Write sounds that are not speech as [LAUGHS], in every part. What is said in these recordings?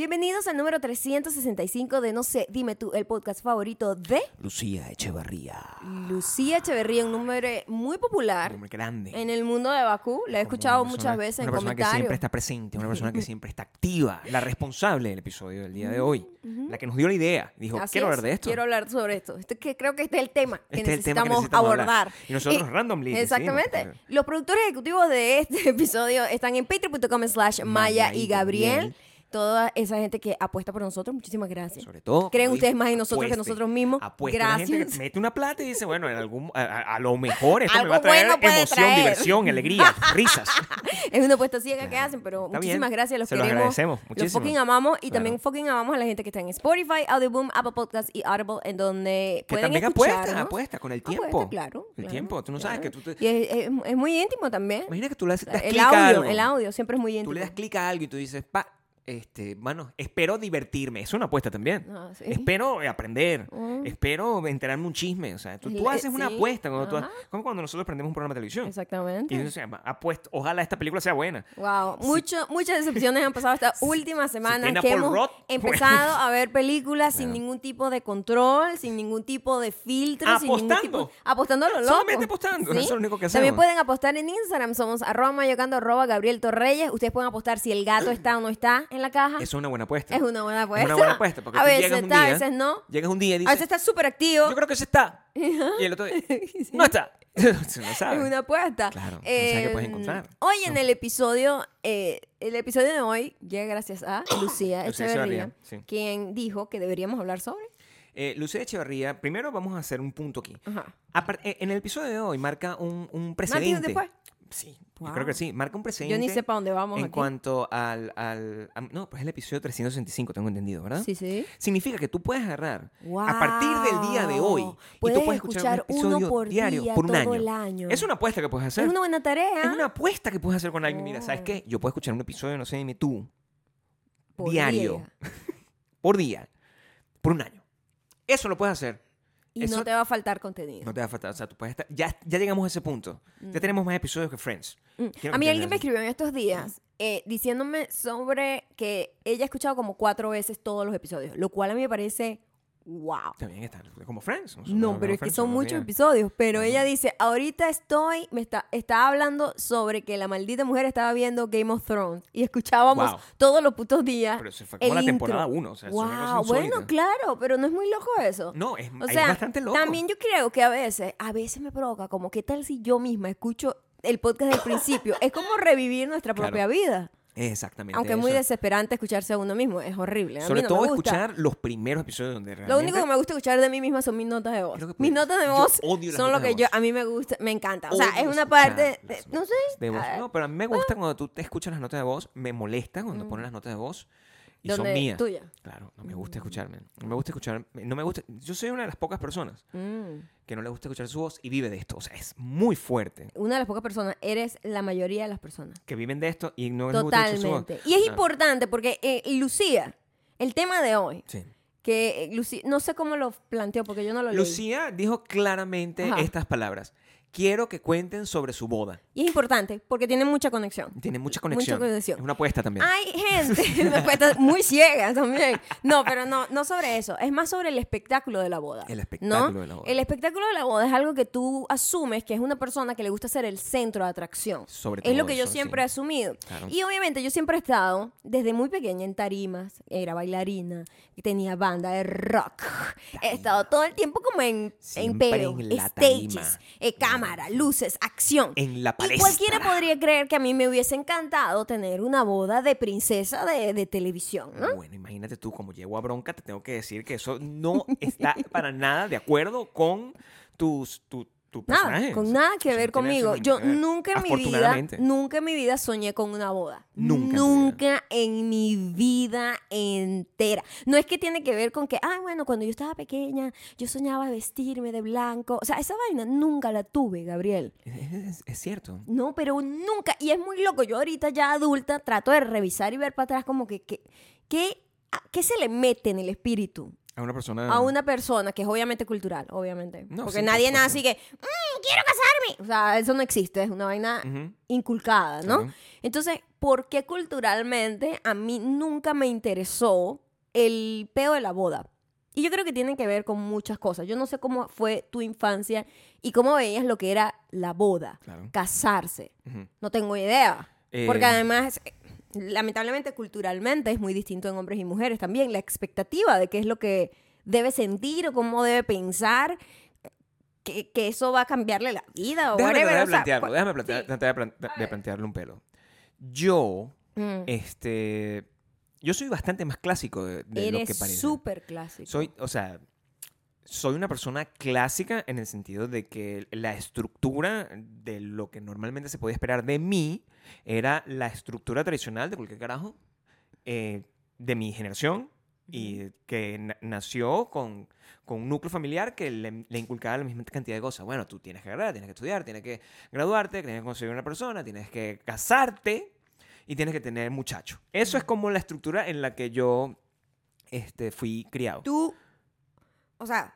Bienvenidos al número 365 de No sé, dime tú, el podcast favorito de Lucía Echevarría. Lucía Echeverría, un número muy popular Un hombre grande. en el mundo de Bakú. La he Como escuchado una muchas veces en Una persona que comentarios. siempre está presente, una persona que siempre está activa, la responsable del episodio del día de hoy, la que nos dio la idea. Dijo, Así quiero es, hablar de esto. Quiero hablar sobre esto. Este que creo que este es el tema que Este es el tema que necesitamos necesitamos hablar. abordar. Y nosotros randomly Exactamente. Los productores ejecutivos de este [LAUGHS] episodio están en patreon.com slash Maya y Gabriel. Toda esa gente que apuesta por nosotros, muchísimas gracias. Sobre todo. Creen ustedes más en nosotros que nosotros mismos. Gente Gracias. que mete una plata y dice, bueno, en algún, a, lo mejor esto me va a traer bueno emoción, traer. diversión, alegría, [LAUGHS] risas. Es una apuesta ciega que hacen, pero Está muchísimas bien. gracias. Los Se los queremos. agradecemos Los muchísimo. fucking amamos. Y Claro. también fucking amamos a la gente que está en Spotify, Audioboom, Apple Podcasts y Audible, en donde Que pueden también apuesta, apuesta con el tiempo. Apuesta, claro. El claro, tiempo. Tú no sabes que tú te- Y es, es- es muy íntimo también. Imagina que tú le das, das El clic a audio, algo. el audio siempre es muy íntimo. Tú le das clic a algo y tú dices, pa, este, bueno, espero divertirme. Es una apuesta también. Ah, sí. Espero aprender. Mm. Espero enterarme un chisme. O sea, tú, haces una sí, apuesta cuando tú, como cuando nosotros prendemos un programa de televisión. Exactamente. Y dices, apuesto, ojalá esta película sea buena. Wow, Mucho, muchas decepciones han pasado esta [LAUGHS] última semana que hemos Rudd, empezado a ver películas sin ningún tipo de control, sin ningún tipo de filtro, sin ningún Apostando. tipo apostando a lo loco. Solamente apostando, eso es lo único que También hacemos. pueden apostar en Instagram, somos arroba mayocando arroba Gabriel Torreyes. Ustedes pueden apostar si el gato [CLEARS THROAT] está o no está en la caja. Eso es una buena apuesta. Es una buena apuesta. Es una buena apuesta. Porque a tú veces llegas un está, día, a veces no. Llegas un día y A dices, veces está súper activo. yo creo que se está. [LAUGHS] y el otro día, [LAUGHS] no está. [LAUGHS] no. Es una apuesta. Claro, no sabes qué puedes Eh, encontrar. Hoy en el episodio, eh, el episodio de hoy llega gracias a [COUGHS] Lucía Echeverría, Echeverría, sí. quien dijo que deberíamos hablar sobre. Eh, Lucía Echevarría, primero vamos a hacer un punto aquí. Ajá. Eh, en el episodio de hoy marca un, un Martín, precedente. después. Sí, Wow. yo creo que sí. Marca un precedente. Yo ni sé para dónde vamos En aquí. cuanto al, al- No, pues es el episodio 365, tengo entendido, ¿verdad? Sí, sí. Significa que tú puedes agarrar a partir del día de hoy y tú puedes escuchar, un uno episodio por diario día por un todo año. el año. Es una apuesta que puedes hacer. Es una buena tarea. Es una apuesta que puedes hacer con alguien. Mira, ¿sabes qué? Yo puedo escuchar un episodio, no sé, dime tú, Por diario, día. [LAUGHS] por día, por un año. Eso lo puedes hacer. Y Eso- no te va a faltar contenido. No te va a faltar. O sea, tú puedes estar. Ya, ya llegamos a ese punto. Ya tenemos más episodios que Friends. Mm. A mí alguien me escribió en estos días eh, diciéndome sobre que ella ha escuchado como cuatro veces todos los episodios, lo cual a mí me parece wow. También está como Friends. No, pero es que son muchos episodios. Pero Ajá. ella dice, ahorita estoy, me está, está hablando sobre que la maldita mujer estaba viendo Game of Thrones y escuchábamos Wow. todos los putos días. Pero eso fue como el la intro. temporada uno. O sea, wow, bueno, claro, pero no es muy loco eso. No, es, O es bastante loco. también yo creo que a veces, a veces me provoca como, ¿qué tal si yo misma escucho el podcast del principio? es como revivir nuestra Claro. propia vida. Exactamente. Aunque es muy eso. desesperante escucharse a uno mismo, es horrible. A mí Sobre no todo me gusta. escuchar los primeros episodios donde realmente. Lo único que me gusta escuchar de mí misma son mis notas de voz. Mis notas de voz odio las son lo notas que yo a mí me gusta, me encanta. O sea, es una parte, de- no sé. de voz. ah, No, pero a mí me gusta cuando tú te escuchas las notas de voz. Me molesta cuando ponen las notas de voz y son mías. Tuya. Claro, no me gusta escucharme. No me gusta escuchar. No me gusta. Yo soy una de las pocas personas mm. que no le gusta escuchar su voz y vive de esto. O sea, es muy fuerte Una de las pocas personas, eres la mayoría de las personas. que viven de esto y no les gusta escuchar su voz. Totalmente. Y es Ah, importante porque eh, Lucía, el tema de hoy, Sí. que eh, Lucía, no sé cómo lo planteó porque yo no lo leí. Lucía dijo claramente Ajá. estas palabras. Quiero que cuenten sobre su boda. Y es importante porque tiene mucha conexión. Tiene mucha conexión. conexión. Es una apuesta también. Hay gente [LAUGHS] una apuesta muy ciega también. No, pero no, no sobre eso. Es más sobre el espectáculo de la boda. El espectáculo ¿no? de la boda. El espectáculo de la boda es algo que tú asumes que es una persona que le gusta ser el centro de atracción. Sobre es lo todo que yo eso, siempre he sí. asumido. Claro. Y obviamente yo siempre he estado, desde muy pequeña, en tarimas, era bailarina, tenía banda de rock. He estado todo el tiempo como en, en Siempre peo, en la stages, tarima. eh, cámara, luces, acción. En la Y palestra. cualquiera podría creer que a mí me hubiese encantado tener una boda de princesa de, de televisión, ¿no? Bueno, imagínate tú, como llego a bronca, te tengo que decir que eso no está para nada de acuerdo con tus, tu, tu Nada, con nada que ver conmigo. Yo nunca en mi vida, nunca en mi vida soñé con una boda. Nunca Nunca en mi vida entera. No es que tiene que ver con que, ah, bueno, cuando yo estaba pequeña, yo soñaba vestirme de blanco. O sea, esa vaina nunca la tuve, Gabriel. Es, cierto. No, pero nunca. Y es muy loco. Yo ahorita ya adulta trato de revisar y ver para atrás como que, que, que- a- ¿qué se le mete en el espíritu A una persona. a una persona que es obviamente cultural, obviamente. No, Porque sí, por nadie nace y que, "Mm, quiero casarme. O sea, eso no existe, es una vaina inculcada, ¿no? claro. Entonces, ¿por qué culturalmente a mí nunca me interesó el peo de la boda? Y yo creo que tiene que ver con muchas cosas. Yo no sé cómo fue tu infancia y cómo veías lo que era la boda, Claro. casarse. No tengo idea. Porque Eh, además, lamentablemente, culturalmente es muy distinto en hombres y mujeres también. La expectativa de qué es lo que debe sentir o cómo debe pensar, que, que eso va a cambiarle la vida o Déjame whatever. o sea, plantearlo, cu- déjame plantear- sí. tratar de plantearle un pelo. Yo, Mm. este, yo soy bastante más clásico de, de lo que Eres parece. súper clásico. Soy, o sea, soy una persona clásica en el sentido de que la estructura de lo que normalmente se podía esperar de mí era la estructura tradicional de cualquier carajo eh, de mi generación y que na- nació con, con un núcleo familiar que le, le inculcaba la misma cantidad de cosas. Bueno, tú tienes que agarrar, tienes que estudiar, tienes que graduarte, tienes que conseguir una persona, tienes que casarte y tienes que tener muchacho. Eso es como la estructura en la que yo este, fui criado. Tú, o sea,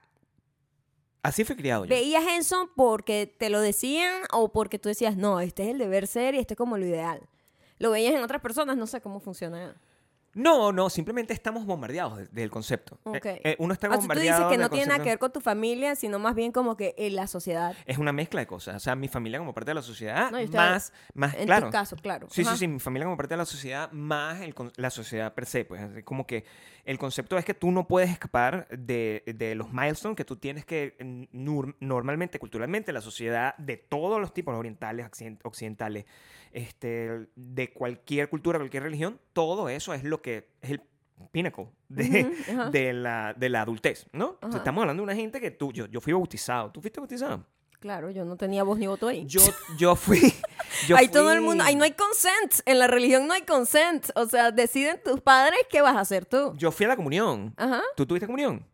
Así fui criado yo. ¿veías eso porque te lo decían o porque tú decías, no, este es el deber ser y este es como lo ideal? ¿Lo veías en otras personas? No sé cómo funciona. No, no, simplemente estamos bombardeados de- del concepto. Eh, Ok. eh, uno está Ah, tú- tú bombardeado dices que del no tiene nada concepto- que ver con tu familia, sino más bien como que en la sociedad. Es una mezcla de cosas. O sea, mi familia como parte de la sociedad, No, yo estoy- más, más, En claro. tu caso, claro. Sí, Ajá. sí, sí, mi familia como parte de la sociedad, más el con- la sociedad per se. Pues así como que el concepto es que tú no puedes escapar de, de los milestones que tú tienes que, mm, nur- normalmente, culturalmente, la sociedad de todos los tipos, orientales, occiden- occidentales, este, de cualquier cultura, cualquier religión, todo eso es lo que es el pinnacle de, Ujú, ajá. de, la, de la adultez, ¿no? O sea, estamos hablando de una gente que tú, yo, yo fui bautizado. ¿Tú fuiste bautizado? Claro, yo no tenía voz ni voto ahí. Yo, yo [LAUGHS] fui... Yo ahí todo el mundo, fui- ahí no hay consent. En la religión no hay consent. O sea, deciden tus padres qué vas a hacer tú. Yo fui a la comunión. Ajá. ¿Tú tuviste comunión?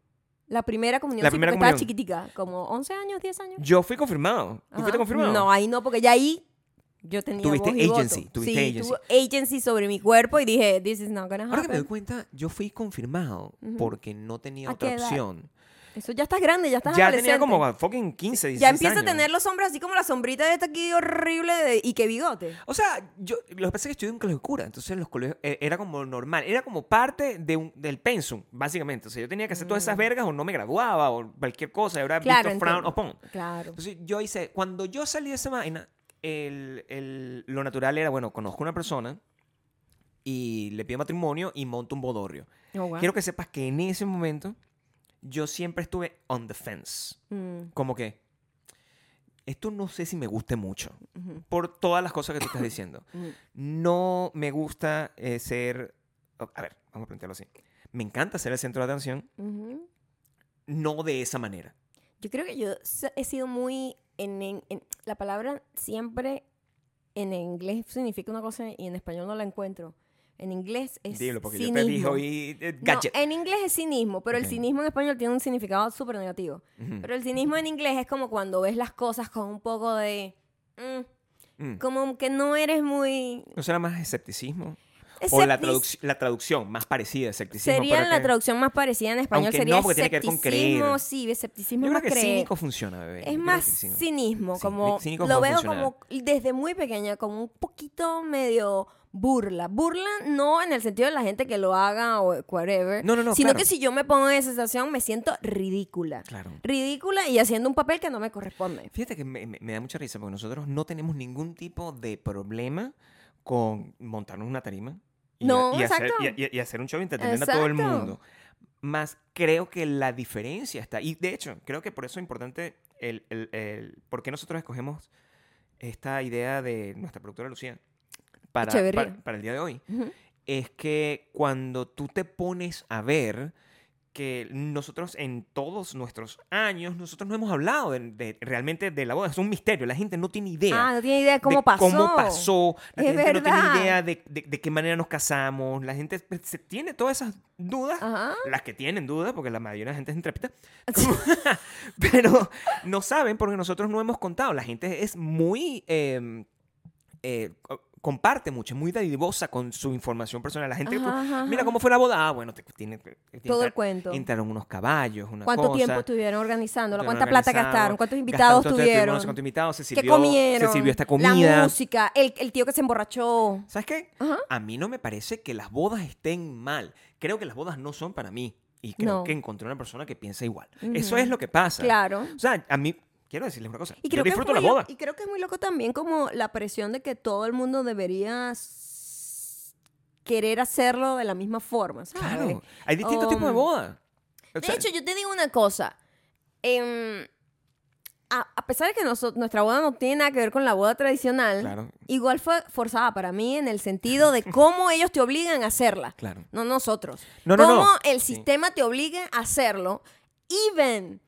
La primera comunión. La sí, primera estaba comunión. chiquitica, como 11 años, 10 años. Yo fui confirmado. ¿Tú Ajá. fuiste confirmado? No, ahí no, porque ya ahí yo tenía Tuviste voz y voto. agency, tuviste sí, agency. agency sobre mi cuerpo y dije, this is not gonna Ahora que me doy happen. cuenta, yo fui confirmado Ujú. porque no tenía ¿A otra opción. Eso ya estás grande, ya estás Ya tenía como fucking 15, 16 Ya empieza años. a tener los hombres así como la sombrita de esta aquí horrible de, y que bigote. O sea, yo lo que pasa es que estudié en un colegio cura, entonces los colegios eh, era como normal, era como parte de un, del pensum, básicamente. O sea, yo tenía que hacer todas esas vergas o no me graduaba o cualquier cosa, Mm. Claro, visto frown entiendo. upon. Claro. Entonces yo hice, cuando yo salí de esa vaina, el, el- lo natural era, bueno, conozco a una persona y le pido matrimonio y monto un bodorrio. Oh, wow. Quiero que sepas que en ese momento yo siempre estuve on the fence. Mm, Como que, esto no sé si me guste mucho, por todas las cosas que tú estás [COUGHS] diciendo. ujú. No me gusta eh, ser, a ver, vamos a plantearlo así. Me encanta ser el centro de atención, no de esa manera. Yo creo que yo he sido muy... En, en- en- la palabra siempre en inglés significa una cosa y en español no la encuentro. En inglés es Dilo, porque cinismo. yo te dije hoy eh, No, en inglés es cinismo, pero el cinismo en español tiene un significado súper negativo. Pero el cinismo en inglés es como cuando ves las cosas con un poco de... mm, Mm. como que no eres muy... ¿No será más escepticismo? O la, traduc- la traducción más parecida, escepticismo. Sería pero la que- traducción más parecida en español. Aunque sería no, porque tiene que ver con creer. Sí, escepticismo Yo es creo más que creer. cínico funciona, bebé. Es más cínico. cinismo, como lo veo funcionar. como desde muy pequeña, como un poquito medio burla. Burla no en el sentido de la gente que lo haga o whatever, No, no, no, sino claro. que si yo me pongo en esa situación me siento ridícula. Claro. Ridícula y haciendo un papel que no me corresponde. Fíjate que me, me- me da mucha risa porque nosotros no tenemos ningún tipo de problema con montarnos una tarima y, No, y hacer, exacto. y- y- y hacer un show entretener a todo el mundo. Más creo que la diferencia está. Y de hecho, creo que por eso es importante el, el, el- por qué nosotros escogemos esta idea de nuestra productora Lucía para, para, para el día de hoy. Es que cuando tú te pones a ver que nosotros en todos nuestros años, nosotros no hemos hablado de, de- realmente de la boda, es un misterio, la gente no tiene idea. Ah, no tiene idea de cómo de pasó. cómo pasó, la Es gente no verdad. tiene idea de, de- qué manera nos casamos, la gente pues, se tiene todas esas dudas, Ajá. las que tienen dudas, porque la mayoría de la gente es intrépida, [LAUGHS] [LAUGHS] pero no saben porque nosotros no hemos contado, la gente es muy... eh, eh, comparte mucho, es muy dadivosa con su información personal. La gente, Ajá, ajá, mira cómo fue la boda. Ah, bueno, te- tiene, Todo el cuento. Entraron unos caballos, una ¿Cuánto cosa. tiempo estuvieron organizándola? ¿Cuánta plata gastaron? ¿Cuántos gastaron invitados tanto, tuvieron? no sé cuántos invitados, se ¿Qué sirvió, comieron? Se sirvió esta La comida. música, el, el tío que se emborrachó. ¿Sabes qué? Ajá. A mí no me parece que las bodas estén mal. Creo que las bodas no son para mí. Y creo No. que encontré una persona que piensa igual. Eso es lo que pasa. Claro. O sea, a mí, quiero decirles una cosa. Y creo, que es disfruto muy la boda. y creo que es muy loco también como la presión de que todo el mundo debería querer hacerlo de la misma forma, ¿sabes? Claro. Hay distintos tipos de Um, boda. O De hecho, yo te digo una cosa. em, a, a pesar de que noso- nuestra boda no tiene nada que ver con la boda tradicional, Claro. igual fue forzada para mí en el sentido de cómo ellos te obligan a hacerla. Claro. No nosotros. No, no, cómo no. el Sí. sistema te obliga a hacerlo, even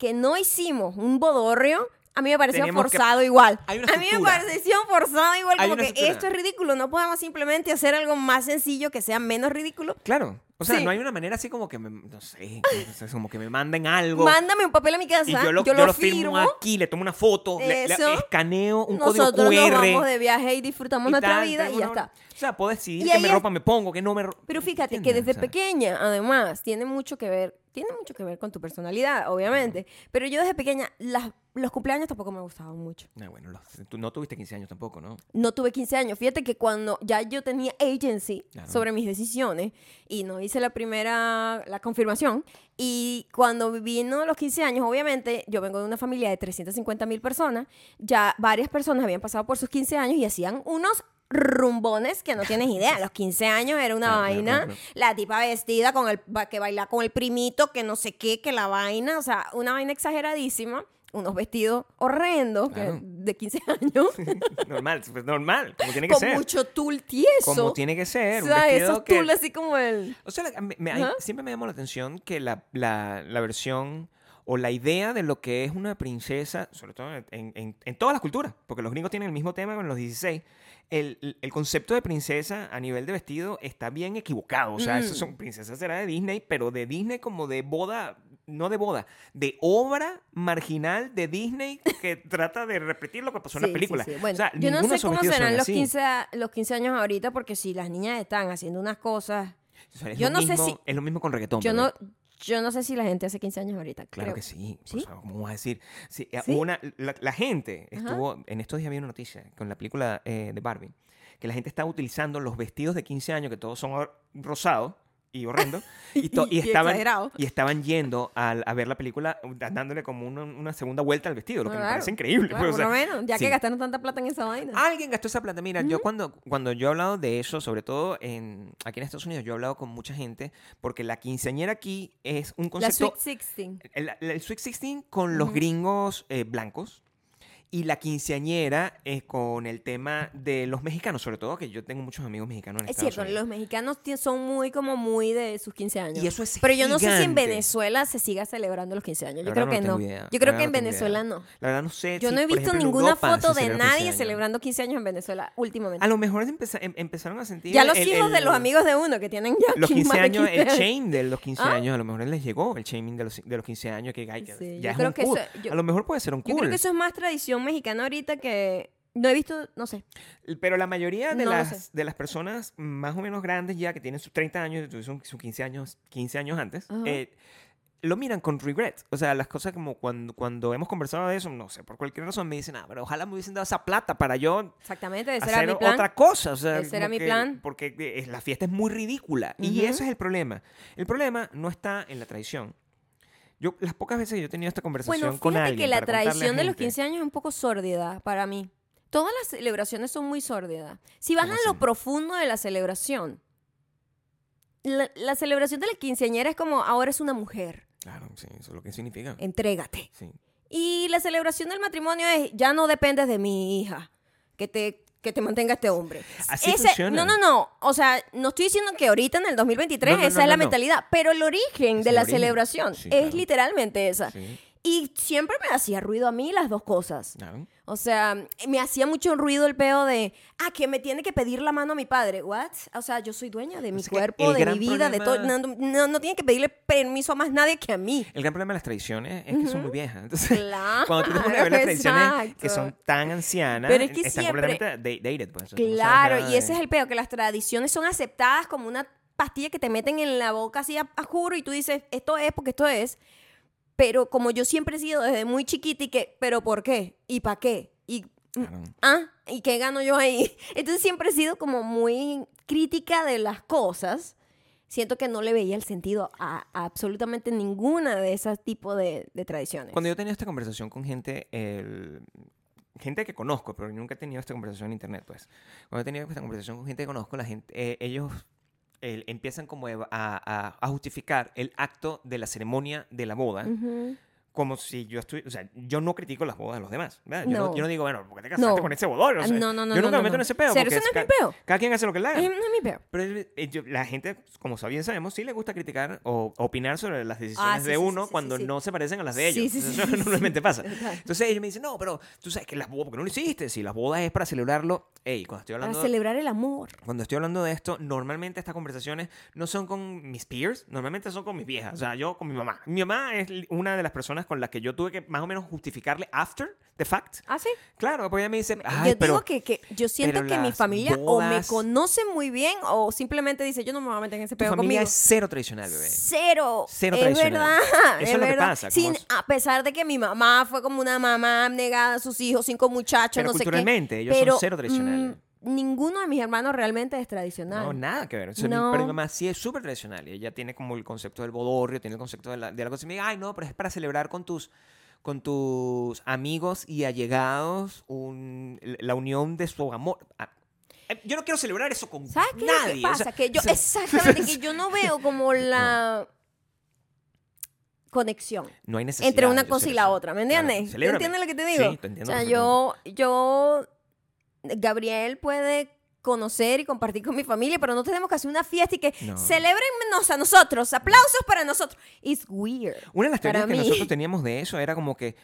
que no hicimos un bodorrio, a mí me pareció Tenemos que- forzado igual. A mí me pareció forzado igual, Hay como que estructura. esto es ridículo, no podemos simplemente hacer algo más sencillo que sea menos ridículo. Claro. O sea, Sí. no hay una manera así como que me, no sé, no sé, como que me manden algo. Mándame un papel a mi casa, y yo lo, yo yo lo firmo firmo. aquí, le tomo una foto, le, escaneo un Nosotros código QR. nos vamos de viaje y disfrutamos y nuestra tal, vida y ya una- está. O sea, puedo decidir qué me es- ropa me pongo, qué no me ro- Pero fíjate que desde O sea, pequeña, además, tiene mucho que ver, tiene mucho que ver con tu personalidad, obviamente. Pero yo desde pequeña, las- los cumpleaños tampoco me gustaban mucho. Ah, bueno, los- tú no tuviste 15 años tampoco, ¿no? No tuve 15 años. Fíjate que cuando ya yo tenía agency Claro. sobre mis decisiones y no hice la primera, la confirmación, y cuando vino los 15 años, obviamente, yo vengo de una familia de 350 mil personas, ya varias personas habían pasado por sus 15 años y hacían unos rumbones que no tienes idea. Los 15 años era una vaina, la tipa vestida con el que baila con el primito, que no sé qué, que la vaina, o sea, una vaina exageradísima, unos vestidos horrendos que-. De 15 [LAUGHS] años [LAUGHS] normal, pues normal, como tiene que con ser. mucho tul tieso. Como tiene que ser. o sea, esos que- tul así como el... O sea, la- me- me- hay- Ajá. siempre me llamó la atención que la, la- la versión o la idea de lo que es una princesa, sobre todo en, en- en todas las culturas, porque los gringos tienen el mismo tema con los 16, el, el concepto de princesa a nivel de vestido está bien equivocado. O sea, Mm. esas son princesas será de Disney, pero de Disney como de boda, no de boda, de obra marginal de Disney que [LAUGHS] trata de repetir lo que pasó en Sí, la película. sí, sí. Bueno, O sea, yo no sé cómo serán los así. 15, a- los 15 años ahorita, porque si las niñas están haciendo unas cosas... O sea, es yo no sé si- Es lo mismo con reggaetón. Yo no, yo no sé si la gente hace 15 años ahorita. Claro creo. que sí. ¿Sí? O sea, ¿Cómo vas a decir? Sí, eh, una, la, la gente Ajá. estuvo. En estos días había una noticia con la película eh, de Barbie. Que la gente está utilizando los vestidos de 15 años, que todos son rosados y horrendos. [LAUGHS] Y, to- y Y estaban, y estaban yendo al- a, ver la película, dándole como una, una segunda vuelta al vestido, lo que me Claro, parece increíble. Claro, pues, o por lo sea, menos, ya sí. que gastaron tanta plata en esa vaina. Alguien gastó esa plata. Mira, yo cuando, cuando yo he hablado de eso, sobre todo en, aquí en Estados Unidos, yo he hablado con mucha gente porque la quinceañera aquí es un la concepto Sweet 16. el, el Sweet 16 con los gringos eh, blancos y la quinceañera es con el tema de los mexicanos, sobre todo que yo tengo muchos amigos mexicanos en Es Estados cierto, Unidos. los mexicanos son muy como muy de sus 15 años. Y eso es Pero yo no sé si en gigante. Venezuela se siga celebrando los 15 años. La Yo creo verdad que no tengo idea. Yo La creo verdad que en tengo Venezuela idea. no. La verdad no sé. Yo si, no he por visto ejemplo, en ninguna Europa foto de celebra 15 nadie años. celebrando 15 años en Venezuela últimamente. A lo mejor empeza- em- empezaron a sentir. ya los el- hijos de el- los amigos de uno que tienen ya Los [LAUGHS] 15 15 años, el años. chain de los 15 ¿Ah? años, a lo mejor les llegó el shaming de los, de los 15 años que, ay, que Sí, ya yo es creo un que cool. eso- yo- a lo mejor puede ser un Yo cool. creo que eso es más tradición mexicana ahorita que no he visto, no sé. Pero la mayoría de, No las, de las personas más o menos grandes ya que tienen sus 30 años, tuvieron sus 15 años, 15 años antes, eh, lo miran con regret. O sea, las cosas como cuando, cuando hemos conversado de eso, no sé, por cualquier razón me dicen, ah, pero ojalá me hubiesen dado esa plata para yo Exactamente, ese era hacer mi plan. otra cosa. O sea, Ese era mi que- plan. Porque eh, la fiesta es muy ridícula. Y Ujú. ese es el problema. El problema no está en la tradición. Yo, las pocas veces que yo he tenido esta conversación Bueno, con alguien que la tradición de los gente- 15 años es un poco sórdida para mí. Todas las celebraciones son muy sórdidas. Si vas ¿Cómo a lo profundo de la celebración, la, la celebración de la quinceañera es como ahora es una mujer, Claro, sí, eso es lo que significa. entrégate. Sí. Y la celebración del matrimonio es ya no dependes de mi hija, que te que te mantenga este hombre. Así Ese- funciona. No, no, no. O sea, no estoy diciendo que ahorita en el 2023 No, no, esa no, es la mentalidad, pero el origen de la origen. celebración Sí, es claro. literalmente esa. Sí. Y siempre me hacía ruido a mí las dos cosas. Claro. O sea, me hacía mucho ruido el peo de, ah, que me tiene que pedir la mano a mi padre. ¿What? O sea, yo soy dueña de mi Es que cuerpo, de mi vida, de todo. problema- No, no, no tiene que pedirle permiso a más nadie que a mí. El gran problema de las tradiciones es que son muy viejas. Entonces, Claro, cuando tú te pones a ver las tradiciones que son tan ancianas, Pero es que están siempre- completamente da- dated. Pues. No Claro, nada y ese de- es el peo, que las tradiciones son aceptadas como una pastilla que te meten en la boca así a, a juro y tú dices, esto es porque esto es. Pero como yo siempre he sido desde muy chiquita y que, ¿pero por qué? ¿Y para qué? Y, Claro. ah, ¿y qué gano yo ahí? [LAUGHS] Entonces siempre he sido como muy crítica de las cosas. Siento que no le veía el sentido a, a absolutamente ninguna de esos tipos de, de tradiciones. Cuando yo tenía esta conversación con gente, el- gente que conozco, pero nunca he tenido esta conversación en internet, pues. Cuando he tenido esta conversación con gente que conozco, la gente, eh, ellos empiezan como a, a- justificar el acto de la ceremonia de la boda. Como si yo estuviera, o sea, yo no critico las bodas de los demás, ¿verdad? Yo, no. No. yo no digo, bueno, ¿por qué te casaste No. con ese bodor? O sea, no, no, no. yo nunca me meto en ese peo. Porque eso no es mi peo. Cada quien hace lo que le haga. Eh, No es mi peo. Pero eh, yo- la gente, como bien sabemos, sí le gusta criticar o opinar sobre las decisiones Ah, sí, de sí, uno sí, cuando no se parecen a las de ellos. Sí, sí, sí, Eso normalmente pasa. Entonces ellos me dicen, no, pero tú sabes que las bodas, ¿por qué no lo hiciste? Si las bodas es para celebrarlo. Ey, cuando estoy Para hablando... celebrar el amor. Cuando estoy hablando de esto, normalmente estas conversaciones no son con mis peers, normalmente son con mis viejas, o sea, yo con mi mamá. Mi mamá es una de las personas con las que yo tuve que más o menos justificarle after the fact. ¿Ah, sí? Claro, pues ella me dice, ay, yo pero digo que, que yo siento que mi familia o me bodas- conoce muy bien o simplemente dice, yo no me voy a meter en ese pedo familia conmigo. es cero tradicional, bebé. Cero. Cero es tradicional. verdad. Eso es lo que verdad. pasa, Sin, como- a pesar de que mi mamá fue como una mamá negada a sus hijos, cinco muchachos, Pero no sé qué. culturalmente, ellos son Pero, cero tradicionales. mm, ninguno de mis hermanos realmente es tradicional. No, nada que ver. O sea, mi- No. Pero mi mamá sí es súper tradicional. Y ella tiene como el concepto del bodorrio, tiene el concepto de la, de la cosa. Y me dice, ay, no, pero es para celebrar con tus, con tus amigos y allegados un- la unión de su amor. Ah, eh, Yo no quiero celebrar eso con ¿Sabes qué nadie. que o pasa? sea, que yo, o sea, exactamente, que [LAUGHS] yo no veo como la conexión. no hay necesidad. entre una cosa y la otra, ¿me Claro, entiendes? ¿Tú celébrame. entiendes lo que te digo? Sí, te entiendo O sea, yo, yo, Gabriel puede conocer y compartir con mi familia, pero no tenemos que hacer una fiesta y que No. celebrennos a nosotros, aplausos para nosotros. It's weird. Una de las teorías que mí. nosotros teníamos de eso era como que,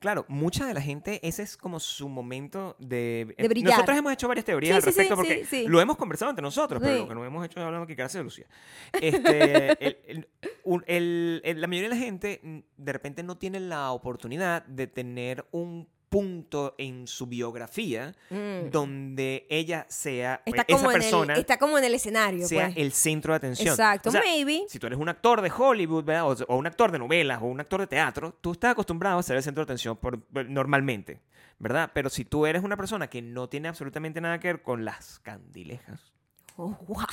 claro, mucha de la gente, ese es como su momento de... De brillar. Nosotros hemos hecho varias teorías Sí, al sí, sí, respecto porque lo hemos conversado entre nosotros, pero lo que no hemos hecho es hablando que gracias de Lucía. Este, [LAUGHS] el- el- un- el- el- la mayoría de la gente mm, de repente no tiene la oportunidad de tener un punto en su biografía Mm. donde ella sea Está esa como, en persona el, está como en el escenario. sea pues. el centro de atención. Exacto, O sea, maybe. si tú eres un actor de Hollywood, ¿verdad? O, o un actor de novelas, o un actor de teatro, tú estás acostumbrado a ser el centro de atención por, por- normalmente, ¿verdad? Pero si tú eres una persona que no tiene absolutamente nada que ver con las candilejas, Oh, wow.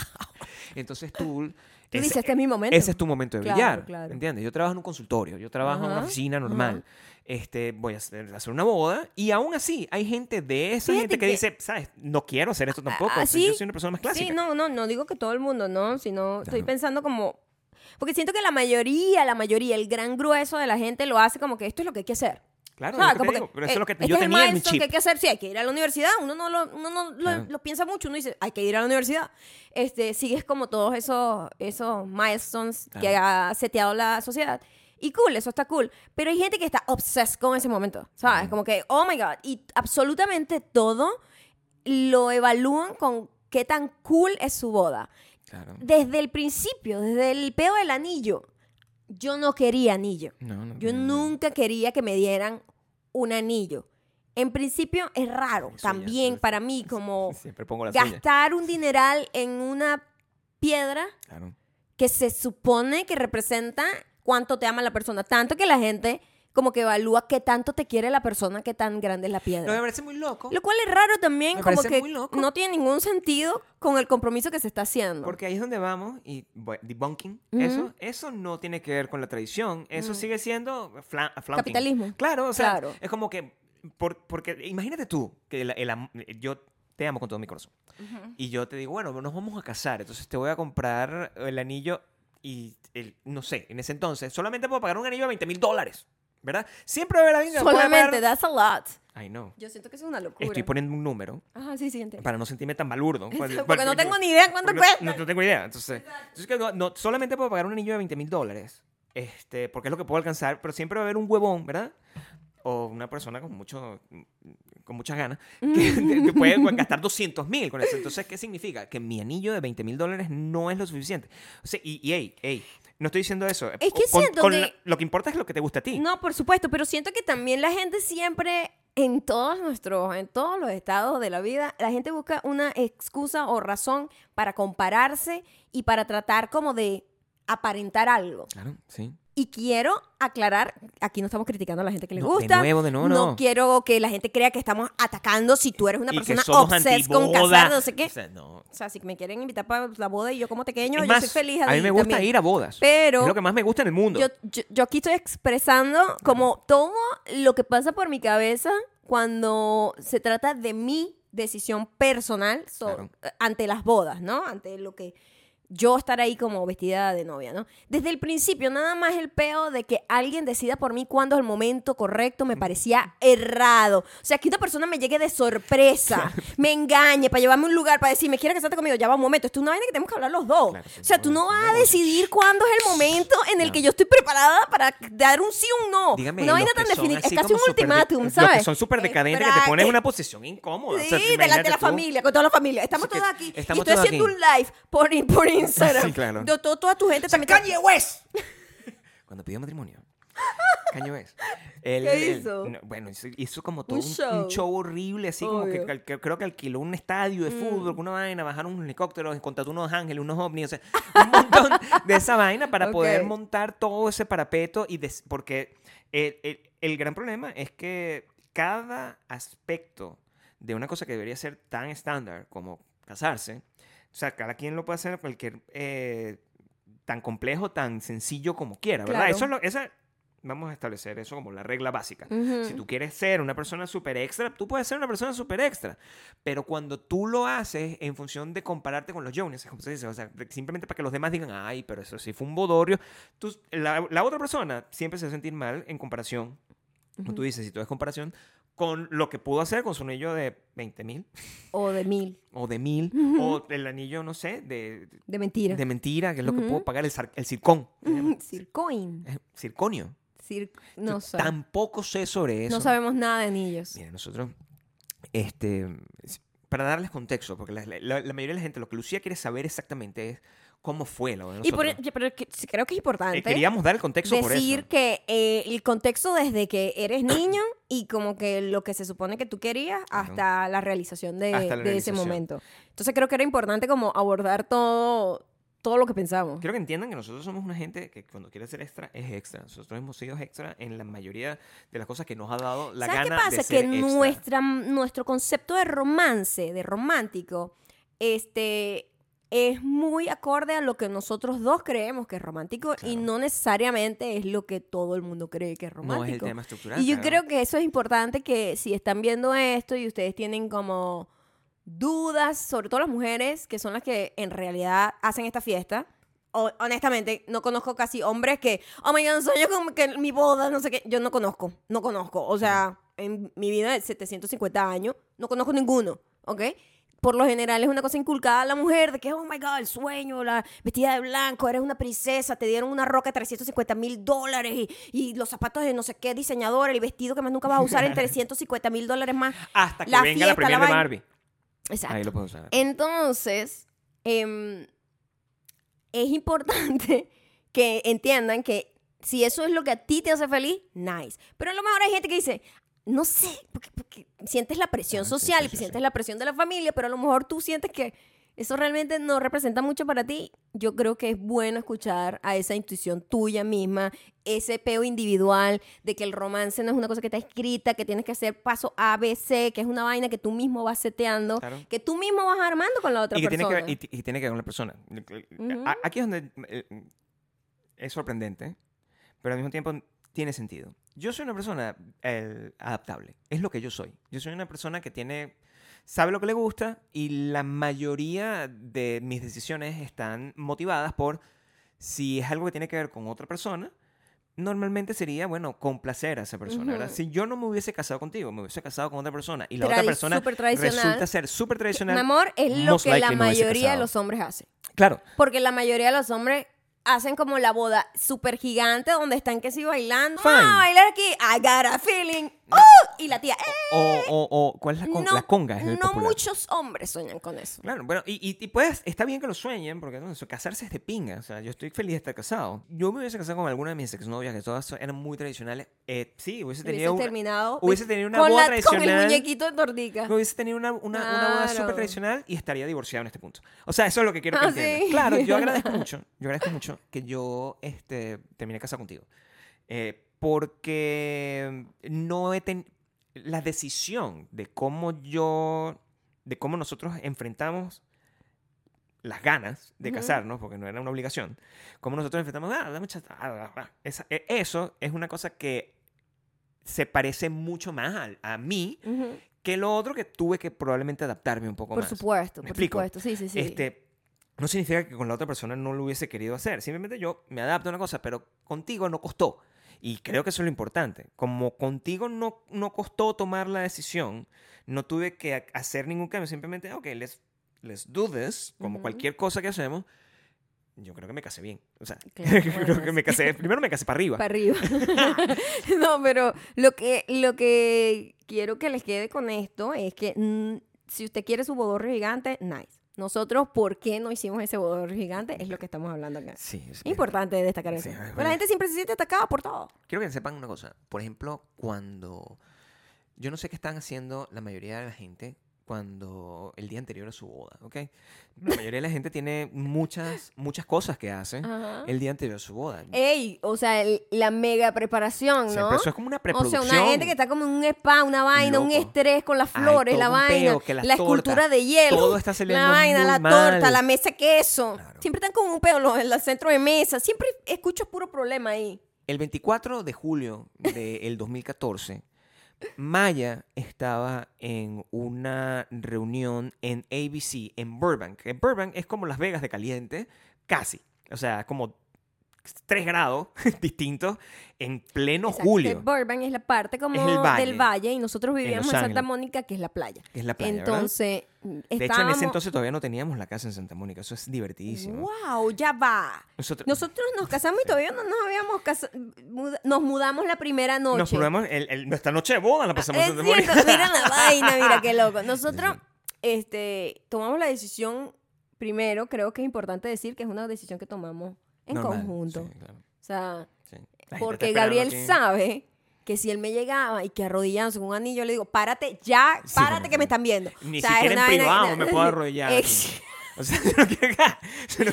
entonces tú... Tú ese- dices, este es mi momento. ese es tu momento de Claro, brillar, claro. ¿entiendes? Yo trabajo en un consultorio, yo trabajo en una Ajá, oficina normal, este, voy a hacer, hacer una boda y aún así hay gente de esa Fíjate gente que, que- dice, ¿sabes? No quiero hacer esto tampoco, Ah, o sea, yo soy una persona más clásica. Sí, no, no, no digo que todo el mundo, no, sino estoy Claro. pensando como... Porque siento que la mayoría, la mayoría, el gran grueso de la gente lo hace como que esto es lo que hay que hacer. Claro, es que Como te digo, que, pero eso es eh, lo que este yo es el tenía en mi milestone chip. que hay que hacer, sí, hay que ir a la universidad. Uno no lo, uno no lo, lo piensa mucho, uno dice, hay que ir a la universidad. Este, sigues como todos esos, esos milestones que ha seteado la sociedad. Y cool, eso está cool. Pero hay gente que está obsessed con ese momento, ¿sabes? Como que, oh my God. Y absolutamente todo lo evalúan con qué tan cool es su boda. Claro. Desde el principio, desde el peo del anillo, yo no quería anillo. No, no, Yo no. nunca quería que me dieran un anillo. En principio es raro también para mí [LAUGHS] como pongo gastar un dineral en una piedra Claro. que se supone que representa cuánto te ama la persona. Tanto que la gente como que evalúa qué tanto te quiere la persona, qué tan grande es la No, me piedra. parece muy loco. Lo cual es raro también, Me como que no tiene ningún sentido con el compromiso que se está haciendo. Porque ahí es donde vamos y bueno, debunking. Eso, eso no tiene que ver con la tradición. Eso Mm. sigue siendo fla-. Capitalismo. Claro, o sea, Claro. es como que. por- porque imagínate tú que el- el am- yo te amo con todo mi corazón. Y yo te digo, bueno, nos vamos a casar. Entonces te voy a comprar el anillo y, el, no sé, en ese entonces, solamente puedo pagar un anillo de 20 mil dólares. ¿Verdad? Siempre va a haber alguien que pueda Solamente, pagar- that's a lot. Ay, no. Yo siento que eso es una locura. Estoy poniendo un número Ajá, sí, sí, entiendo. para no sentirme tan balurdo. [LAUGHS] Porque no tengo ni idea cuánto Porque no- cuesta. No, no tengo idea. Entonces, entonces que no, no- solamente puedo pagar un anillo de 20 mil dólares. este, porque es lo que puedo alcanzar, pero siempre va a haber un huevón, ¿verdad? O una persona con mucho con muchas ganas, que, que puede gastar 200 mil con eso. Entonces, ¿qué significa? Que mi anillo de 20 mil dólares no es lo suficiente. O sea, y, y hey, hey, no estoy diciendo eso. Es que Con- siento con que- la- lo que importa es lo que te gusta a ti. No, por supuesto, pero siento que también la gente siempre, en todos nuestros, en todos los estados de la vida, la gente busca una excusa o razón para compararse y para tratar como de aparentar algo. Claro, sí. Y quiero aclarar, aquí no estamos criticando a la gente que le No, de gusta. nuevo, de nuevo, no. quiero que la gente crea que estamos atacando si tú eres una Y persona obses con casar, no sé qué. O sea, no. O sea, si me quieren invitar para la boda y yo como pequeño, Es yo más, soy feliz. a mí me gusta también. ir a bodas. Pero es lo que más me gusta en el mundo. yo, yo, yo aquí estoy expresando como todo lo que pasa por mi cabeza cuando se trata de mi decisión personal so- Claro. ante las bodas, ¿no? Ante lo que yo estar ahí como vestida de novia, ¿no? Desde el principio, nada más el peo de que alguien decida por mí cuándo es el momento correcto me parecía errado. O sea, que una persona me llegue de sorpresa, me engañe para llevarme a un lugar, para decirme, ¿quieres casarte conmigo? Ya va un momento, esto es una vaina que tenemos que hablar los dos. Claro, o sea, tú no vas a decidir cuándo es el momento en el No. que yo estoy preparada para dar un sí o un no. Dígame, una vaina tan definida. Es casi un ultimátum, ¿sabes? son súper decadentes que te ponen en una posición incómoda. Sí, O sea, delante de la tú. familia, con toda la familia. Estamos todos aquí. estamos y estoy todos haciendo aquí. un live por, por Instagram. Sí, claro. De todo- toda tu gente también. Kanye West. [LAUGHS] Cuando pidió matrimonio. [LAUGHS] Kanye West. Él- ¿Qué él- hizo? no, bueno, hizo, hizo como todo Un un, un show. show. horrible, así como que, Obvio. que creo que alquiló un estadio de Mm. fútbol, una vaina, bajaron un helicóptero, contrató unos ángeles, unos ovnis, o sea, un montón de esa vaina para [LAUGHS] poder Ok. montar todo ese parapeto y des- porque el, el- el gran problema es que cada aspecto de una cosa que debería ser tan estándar como casarse, o sea, cada quien lo puede hacer cualquier eh, tan complejo, tan sencillo como quiera, ¿verdad? Claro. Eso es lo, esa, vamos a establecer eso como la regla básica. Si tú quieres ser una persona súper extra, tú puedes ser una persona súper extra. Pero cuando tú lo haces en función de compararte con los Jones, como se dice, o sea, simplemente para que los demás digan, ay, pero eso sí fue un bodorio, tú, la, la otra persona siempre se va a sentir mal en comparación, como tú dices, si tú ves comparación, con lo que pudo hacer con su anillo de 20 mil O de mil. [LAUGHS] o de mil o el anillo, no sé, de, De mentira. de mentira, que es lo que Ujú. puedo pagar, el, el circón. Circoin. Es circonio. Cir- no sé. Tampoco sé sobre eso. No sabemos nada de anillos. Mira, nosotros, este, para darles contexto, porque la, la- la mayoría de la gente lo que Lucía quiere saber exactamente es cómo fue boda de Y por, nosotros. ya, pero creo que es importante Eh, queríamos dar el contexto por decir eso. que eh, el contexto desde que eres niño [CLEARS THROAT] y como que lo que se supone que tú querías hasta la realización de, la de ese realización. momento. Entonces creo que era importante como abordar todo, todo lo que pensamos. Quiero que entiendan que nosotros somos una gente que cuando quiere ser extra es extra. Nosotros hemos sido extra en la mayoría de las cosas que nos ha dado la ¿Sabes qué gana pasa? de ser que extra. nuestra, nuestro concepto de romance, de romántico, este, es muy acorde a lo que nosotros dos creemos que es romántico y no necesariamente es lo que todo el mundo cree que es romántico. No es el tema estructural. Y yo claro. creo que eso es importante que si están viendo esto y ustedes tienen como dudas, sobre todo las mujeres, que son las que en realidad hacen esta fiesta. o- honestamente, no conozco casi hombres que, oh my god, yo como que mi boda, no sé qué. Yo no conozco, no conozco. O sea, en mi vida de 750 años, no conozco ninguno, ¿ok? Por lo general es una cosa inculcada a la mujer de que, oh my god, el sueño, la vestida de blanco, eres una princesa, te dieron una roca de 350 mil dólares y, y los zapatos de no sé qué diseñador, el vestido que más nunca vas a usar en [LAUGHS] 350 mil dólares más. Hasta que la venga fiesta, la premier la de. Barbie. Exacto. Ahí lo puedo usar. Entonces, em, es importante [LAUGHS] que entiendan que si eso es lo que a ti te hace feliz, nice. Pero a lo mejor hay gente que dice, no sé, porque, porque sientes la presión Ah, sí, social sí, y sí, sientes la presión de la familia, pero a lo mejor tú sientes que eso realmente no representa mucho para ti. Yo creo que es bueno escuchar a esa intuición tuya misma, ese peo individual de que el romance no es una cosa que está escrita, que tienes que hacer paso A, B, C, que es una vaina que tú mismo vas seteando, Claro. que tú mismo vas armando con la otra y que tiene persona. que, ver, y, tiene que ver con la persona. Aquí es donde eh, es sorprendente, pero al mismo tiempo tiene sentido. Yo soy una persona eh, adaptable, es lo que yo soy. Yo soy una persona que tiene, sabe lo que le gusta y la mayoría de mis decisiones están motivadas por si es algo que tiene que ver con otra persona. Normalmente sería, bueno, complacer a esa persona, ¿verdad? Ujú. Si yo no me hubiese casado contigo, me hubiese casado con otra persona y la Tradi- otra persona resulta ser súper Mi tradicional, amor, es lo que la mayoría de los hombres hacen. claro, Porque la mayoría de los hombres hacen como la boda súper gigante donde están que sí bailando. Fine. Ah, bailar aquí. I got a feeling. ¡Uh! Y la tía, ¡eh! O, o, o ¿cuál es la, con- no, la conga? Es el no popular. muchos hombres sueñan con eso. Claro, bueno, y, y, y pues está bien que lo sueñen, porque no, eso, casarse es de pinga. O sea, yo estoy feliz de estar casado. Yo me hubiese casado con alguna de mis exnovias, que todas eran muy tradicionales. Eh, sí, hubiese tenido terminado hubiese tenido una con, boda la- con el tradicional. muñequito de tortica. Hubiese tenido una, una, una boda súper tradicional y estaría divorciado en este punto. O sea, eso es lo que quiero que Ah, entiendas. ¿sí? Claro, yo [LAUGHS] agradezco mucho. Yo agradezco mucho que yo este, terminé casado contigo. Eh, porque no he tenido... La decisión de cómo yo... De cómo nosotros enfrentamos las ganas de Ujú. casarnos, porque no era una obligación, cómo nosotros enfrentamos... Ah, ah, ah, ah. Esa- eh, eso es una cosa que se parece mucho más a, a mí Ujú. que lo otro que tuve que probablemente adaptarme un poco Por más. supuesto, ¿Me por explico? supuesto. Sí, sí, sí. Este, no significa que con la otra persona no lo hubiese querido hacer. Simplemente yo me adapto a una cosa, pero contigo no costó. Y creo que eso es lo importante. Como contigo no, no costó tomar la decisión, no tuve que ha- hacer ningún cambio. Simplemente, ok, let's, let's do this, como cualquier cosa que hacemos. Yo creo que me casé bien. O sea, Claro, [LAUGHS] creo bueno, que me casé. Primero me casé para arriba. [LAUGHS] para arriba. [LAUGHS] no, pero lo que, lo que quiero que les quede con esto es que mm, si usted quiere su bodorrio gigante, nice. Nosotros, ¿por qué no hicimos ese bodorrio gigante? Es lo que estamos hablando acá. Sí, es- Importante destacar eso. es Pero la gente siempre se siente atacada por todo. Quiero que sepan una cosa. Por ejemplo, cuando... Yo no sé qué están haciendo la mayoría de la gente cuando el día anterior a su boda, ¿ok? La mayoría de la gente tiene muchas, muchas cosas que hace Ajá. el día anterior a su boda. Ey, o sea, el- la mega preparación, ¿no? eso es como una O sea, preproducción. una gente que está como en un spa, una vaina, un Loco. estrés con las flores, la todo un vaina, peo, la escultura de hielo, todo está la vaina, muy la mal. torta, la mesa de queso. Claro. Siempre están con un peo los- en el centro de mesa. Siempre escucho puro problema ahí. El 24 de julio del 2014, Maya estaba en una reunión en ABC en Burbank. En Burbank es como Las Vegas de caliente, casi. O sea, como 3 grados [LAUGHS] distintos en pleno Exacto, julio, Burbank es la parte como valle. del valle y nosotros vivíamos en, Santa. Mónica, que es la playa. es la playa, ¿verdad? De hecho, en ese entonces todavía no teníamos la casa en Santa Mónica. Eso es divertidísimo. ¡Wow! Ya va. Nosotros, Nosotros nos casamos y todavía no nos habíamos casado. Nos mudamos la primera noche. nos el- el- nuestra noche de boda la pasamos en Santa Mónica. mira la vaina, mira qué loco. [LAUGHS] Nosotros este, tomamos la decisión, primero, creo que es importante decir que es una decisión que tomamos en Normal, conjunto. sí, claro, O sea, porque Gabriel aquí. sabe que si él me llegaba y que arrodillándose con un anillo, le digo, párate ya, Sí, párate como que me están viendo. Ni O sea, siquiera en una vaina- privado me puedo [LAUGHS] arrodillar. Ex-. O sea, [LAUGHS] yo no quiero que, [LAUGHS] yo no no,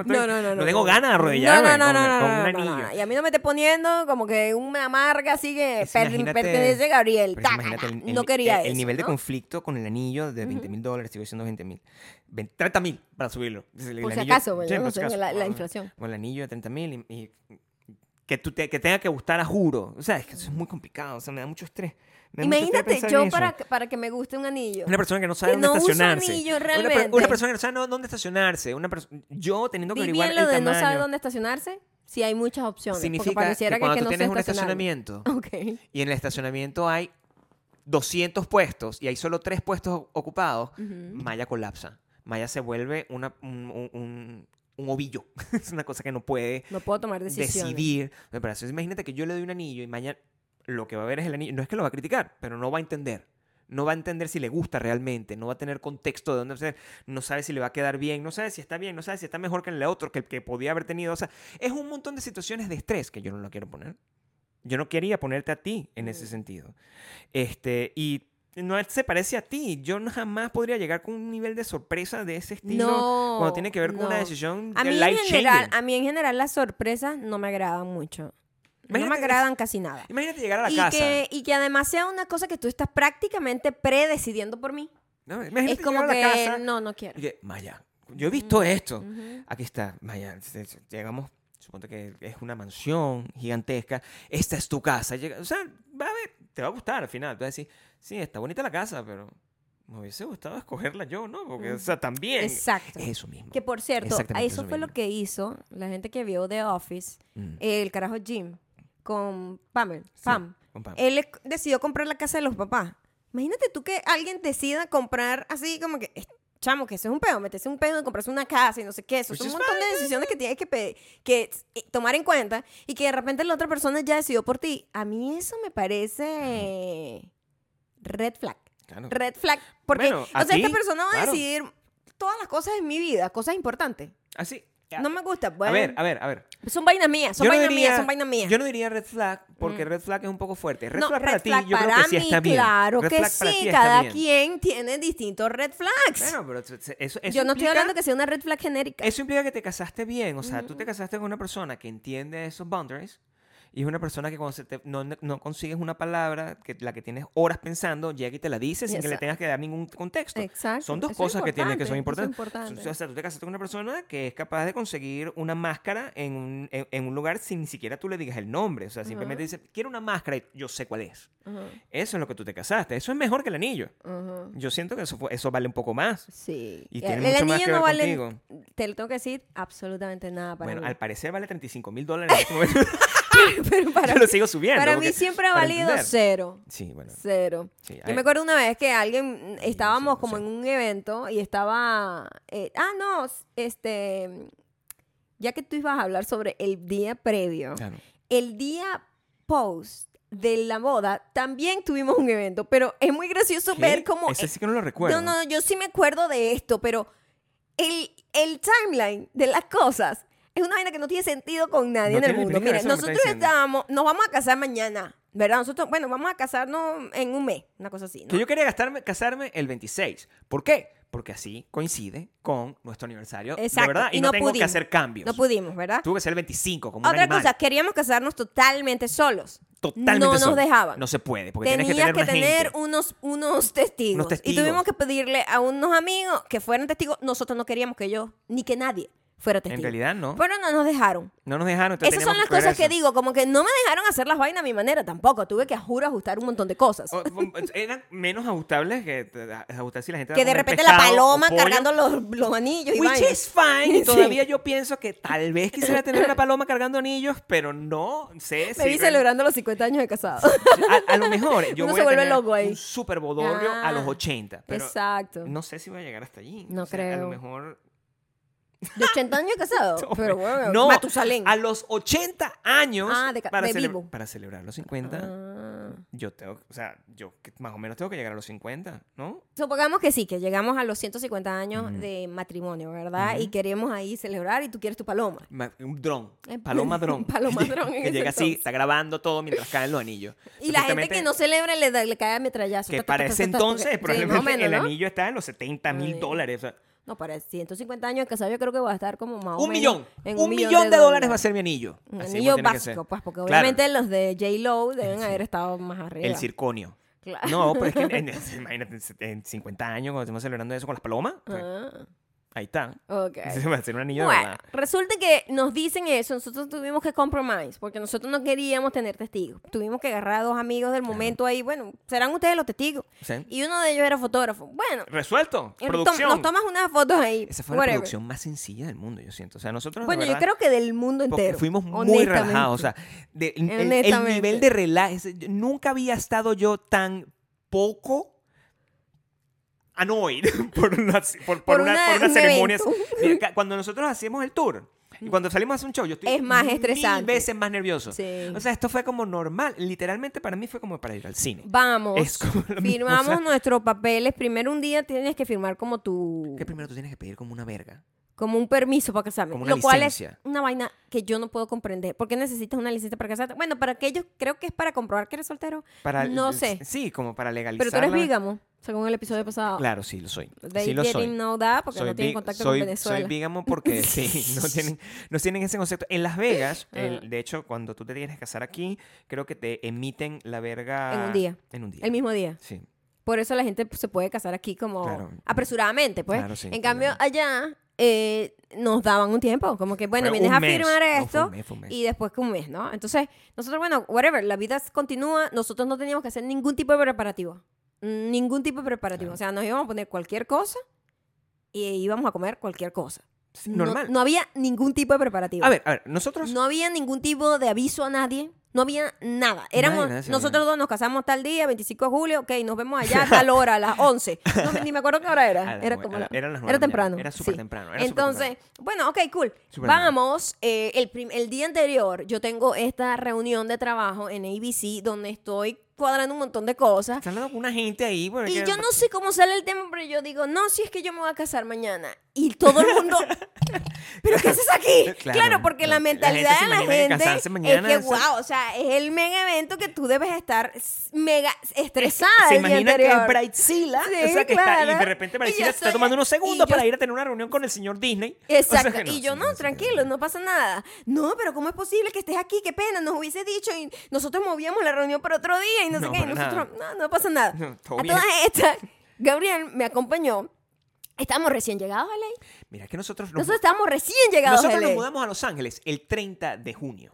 estoy- No, no, no, no. tengo ganas de arrodillarme No, no, no, con, no, no, no, un no, no, anillo. no. Y a mí no me esté poniendo como que una marca así que Es, per- imagínate- pertenece a Gabriel. Taca, imagínate el, el- no quería el- el eso. nivel de ¿no? conflicto con el anillo de 20 mil dólares, estoy diciendo 20 mil. 30 mil para subirlo. El Por si acaso, bueno, sí, no sé, la, la inflación. Con el anillo de 30 mil y, y que, tú te- que tenga que gustar a juro. O sea, es que eso es muy complicado. O sea, me da mucho estrés. Imagínate, yo para, que- para que me guste un anillo. Una persona que no sabe Que dónde no usa estacionarse. anillo Una per- Una, realmente. persona que no sabe no- dónde estacionarse. Una yo teniendo que averiguar el de no tamaño. saber dónde estacionarse, si hay muchas opciones. significa pareciera que cuando tú no tienes un estacionamiento [LAUGHS] y en el estacionamiento hay 200 puestos y hay solo 3 puestos ocupados. Maya colapsa. Maya se vuelve una, un, un- un- ovillo. [LAUGHS] es una cosa que no puede No puedo tomar decisiones. decidir. Pero eso, imagínate que yo le doy un anillo y Maya lo que va a ver es el anillo. No es que lo va a criticar, pero no va a entender. No va a entender si le gusta realmente, no va a tener contexto de dónde no sabe si le va a quedar bien, no sabe si está bien, no sabe si está mejor que el otro, que que podía haber tenido. O sea, es un montón de situaciones de estrés que yo no lo quiero poner. Yo no quería ponerte a ti en ese sentido. Este, y no se parece a ti. Yo jamás podría llegar con un nivel de sorpresa de ese estilo No. cuando tiene que ver con una no. decisión A mí, en general, a mí en general las sorpresas no me agradan mucho. No me Imagínate- agradan casi nada. Imagínate llegar a la Y casa. que, y que además sea una cosa que tú estás prácticamente predecidiendo por mí. ¿no? Imagínate es como llegar a la que casa no, no quiero. que, Maya, yo he visto esto. Ujú. Aquí está, Maya. Llegamos, suponte que es una mansión gigantesca. Esta es tu casa. O sea, va a ver, te va a gustar al final. Tú vas a decir, sí, está bonita la casa, pero me hubiese gustado escogerla yo, ¿no? Porque, o sea, también. Exacto. Es eso mismo. Que por cierto, eso eso fue lo que hizo la gente que vio The Office, Mm, el carajo Jim, con Pamela, sí, Pam. con Pam. Él decidió comprar la casa de los papás. Imagínate tú que alguien decida comprar así como que... "Eh, chamo, que eso es un pedo, meterse un pedo de comprarse una casa y no sé qué, eso son un montón de decisiones que tienes que, que eh, tomar en cuenta y que de repente la otra persona ya decidió por ti. A mí eso me parece red flag. Claro. Red flag. Porque, Bueno, o sea, esta persona va a claro. decidir todas las cosas en mi vida, cosas importantes. Así. No me gusta. A Bueno, ver, a ver, a ver. son vainas mías, son Yo no vainas diría- mías, son vainas mías. Yo no diría red flag porque Mm. red flag es un poco fuerte. Red no, flag red para ti, flag yo creo para que sí mí, está bien. Claro Red que flag para ti sí, está cada bien. quien tiene distintos red flags. Bueno, pero eso, eso- eso Yo no estoy implica- hablando que sea una red flag genérica. Eso implica que te casaste bien. O sea, tú te casaste con una persona que entiende esos boundaries y es una persona que cuando se te- no, no consigues una palabra, que la que tienes horas pensando, llega y te la dice sin que le tengas que dar ningún contexto. Exacto. Son dos Eso cosas que tienes que son importante, importantes. importante. O sea, tú te casaste con una persona que es capaz de conseguir una máscara en un, en, en un lugar sin ni siquiera tú le digas el nombre. O sea, simplemente dice, quiero una máscara y yo sé cuál es. Eso es lo que tú te casaste. Eso es mejor que el anillo. Yo siento que eso, eso vale un poco más. Sí. Y El- tiene el mucho más anillo que no ver vale, contigo. te lo tengo que decir, absolutamente nada para Bueno, mí. al parecer vale 35 mil dólares en este momento. [LAUGHS] [LAUGHS] [LAUGHS] Pero para, Yo lo sigo subiendo. para mí siempre ha valido cero. Sí, bueno. Cero. Sí, Yo me acuerdo una vez que alguien, estábamos sí, como en un evento y estaba, eh, ah, no, este, ya que tú ibas a hablar sobre el día previo, Claro. el día post de la boda también tuvimos un evento, pero es muy gracioso ¿Qué? ver cómo... Ese sí que no lo recuerdo. No, no, yo sí me acuerdo de esto, pero el, el timeline de las cosas es una vaina que no tiene sentido con nadie No en el mundo. Mira, que nosotros estábamos, nos vamos a casar mañana, ¿verdad? Nosotros, bueno, vamos a casarnos en un mes, una cosa así, ¿no? Que yo quería gastarme, casarme el 26. ¿Por qué? Porque así coincide con nuestro aniversario. Exacto, verdad. Y, y no, no tengo que hacer cambios. No pudimos, ¿verdad? Tuve que ser el 25, como un Otra animal. cosa, queríamos casarnos totalmente solos. Totalmente no nos solo. dejaban. No se puede, porque Tenías tienes que tener una tener gente. unos, unos testigos. Unos Y tuvimos que pedirle a unos amigos que fueran testigos. Nosotros no queríamos que yo, ni que nadie fuera testigo. En realidad, no. Pero no nos dejaron. No nos dejaron. Esas son las cosas que digo, como que no me dejaron hacer las vainas a mi manera tampoco. Tuve que a juro ajustar un montón de cosas. O- Eran menos ajustables que ajustar si la gente que de repente la pescado paloma cargando los, los anillos y Which vainas. is fine. Y [LAUGHS] Sí. todavía yo pienso que tal vez quisiera tener una paloma cargando anillos, pero no sé Me vi si. celebrando los 50 años de casado. A, a lo mejor [LAUGHS] yo Uno voy se a vuelve tener loco ahí. un super bodorrio a los Ah, 80. Pero Exacto. no sé si voy a llegar hasta allí. No O sea, A lo creo. mejor. ¿De 80 años casado? No, [LAUGHS] Pero bueno, no, Matusalén. a los 80 años. Ah, de para, de celebra- vivo. para celebrar los 50. Ah. Yo tengo, o sea, yo más o menos tengo que llegar a los 50, ¿no? Supongamos que sí, que llegamos a los 150 años Ujú. de matrimonio, ¿verdad? Y Ujú. queremos ahí celebrar y tú quieres tu paloma. Ma- Un dron. Eh, Paloma dron. [LAUGHS] paloma [LAUGHS] dron Que llega así, está grabando todo mientras caen los anillos. Y la gente que no celebra le, da- le cae a metrallazo. Que para ese entonces. Sí, probablemente o menos, el ¿no? anillo está en los 70 mil dólares. o sea, No, para 150 años de casado yo creo que va a estar como más o un menos millón. en Un, millón, de dólares va a ser mi anillo. Un Así anillo como tiene que ser. básico, pues, porque Claro, obviamente los de J-Lo deben haber estado más arriba. El circonio. Claro. No, pues es que [LAUGHS] en, en- imagínate, en 50 años, cuando estemos celebrando eso con las palomas, pues, Ah, ahí está. ok. Ese va a un anillo de Bueno, verdad. resulta que nos dicen eso, nosotros tuvimos que compromise, porque nosotros no queríamos tener testigos. Tuvimos que agarrar a dos amigos del momento ahí, bueno, serán ustedes los testigos. ¿Sí? Y uno de ellos era fotógrafo. Bueno, Resuelto. tom- Producción. nos tomas unas fotos ahí. Esa fue la whatever. producción más sencilla del mundo, yo siento. O sea, nosotros. Bueno, yo creo que del mundo entero. Fuimos muy relajados. O sea, de- el- el, nivel de relax. Nunca había estado yo tan poco annoyed [LAUGHS] por una, por, por Por una, una- por unas un ceremonias. evento. [LAUGHS] Mira, cuando nosotros hacíamos el tour y cuando salimos a hacer un show, yo estoy Es más mil estresante. veces más nervioso. Sí. O sea, esto fue como normal. Literalmente para mí fue como para ir al cine. Vamos. Es como firmamos nuestros papeles. Primero un día tienes que firmar como tu... Que primero tú tienes que pedir como una verga. Como un permiso para casarme. Como una lo cual licencia. es una vaina que yo no puedo comprender. ¿Por qué necesitas una licencia para casarte? Bueno, para aquellos, creo que es para comprobar que eres soltero. Para, No sé. Sí, como para legalizar. Pero tú eres vígamo, según el episodio pasado. Claro, sí, lo soy. They sí lo soy. know that porque soy, no tienen contacto soy, con Venezuela. soy vígamo porque [LAUGHS] sí, no tienen, no tienen ese concepto. En Las Vegas, el- Ah. de hecho, cuando tú te tienes que casar aquí, creo que te emiten la verga... En un día. En un día. El mismo día. Sí. Por eso la gente pues, se puede casar aquí como Claro. apresuradamente, pues. Claro, sí, en cambio, claro. allá eh, nos daban un tiempo, como que, bueno, vienes a mes. firmar No, fue esto un mes, fue un mes. y después que un mes, ¿no? Entonces, nosotros, bueno, whatever, la vida continúa, nosotros no teníamos que hacer ningún tipo de preparativo. Ningún tipo de preparativo. Claro. O sea, nos íbamos a poner cualquier cosa y íbamos a comer cualquier cosa. Sí, No- Normal. No, había ningún tipo de preparativo. A ver, a ver, nosotros... No había ningún tipo de aviso a nadie. No había nada. Éramos, nosotros dos nos casamos tal día, 25 de julio, ok, nos vemos allá a tal [LAUGHS] hora, a las 11. No, ni me acuerdo qué hora era. Era como la- eran las era temprano. Era súper sí. temprano, era Entonces, bueno, ok, cool. Vamos, eh, el, el día anterior yo tengo esta reunión de trabajo en ABC donde estoy cuadrando un montón de cosas. Están hablando con una gente ahí. Y yo no sé cómo sale el tema, pero yo digo, no, si es que yo me voy a casar mañana. Y todo el mundo, ¿pero qué haces aquí? [LAUGHS] Claro, Claro, porque la la gente mentalidad de la imagina que gente casarse es mañana que, wow, o sea, es el mega evento que tú debes estar mega estresada se el día imagina que es. Bridezilla, Sí, o sea, que está, y claro. de repente yo se está tomando unos segundos yo- para ir a tener una reunión con el señor Disney. [LAUGHS] O sea Exacto. no, y yo, no, sí, tranquilo, no pasa nada. No, pero ¿cómo es posible que estés aquí? Qué pena, nos hubiese dicho y nosotros movíamos la reunión para otro día y no, No, sé qué. Y nosotros, no, no pasa nada. No, a todas estas, Gabriel me acompañó. Estamos recién llegados a ley. Mira, que nosotros nos, Nosotros estamos recién llegados nosotros a nos LA. mudamos a Los Ángeles el 30 de junio.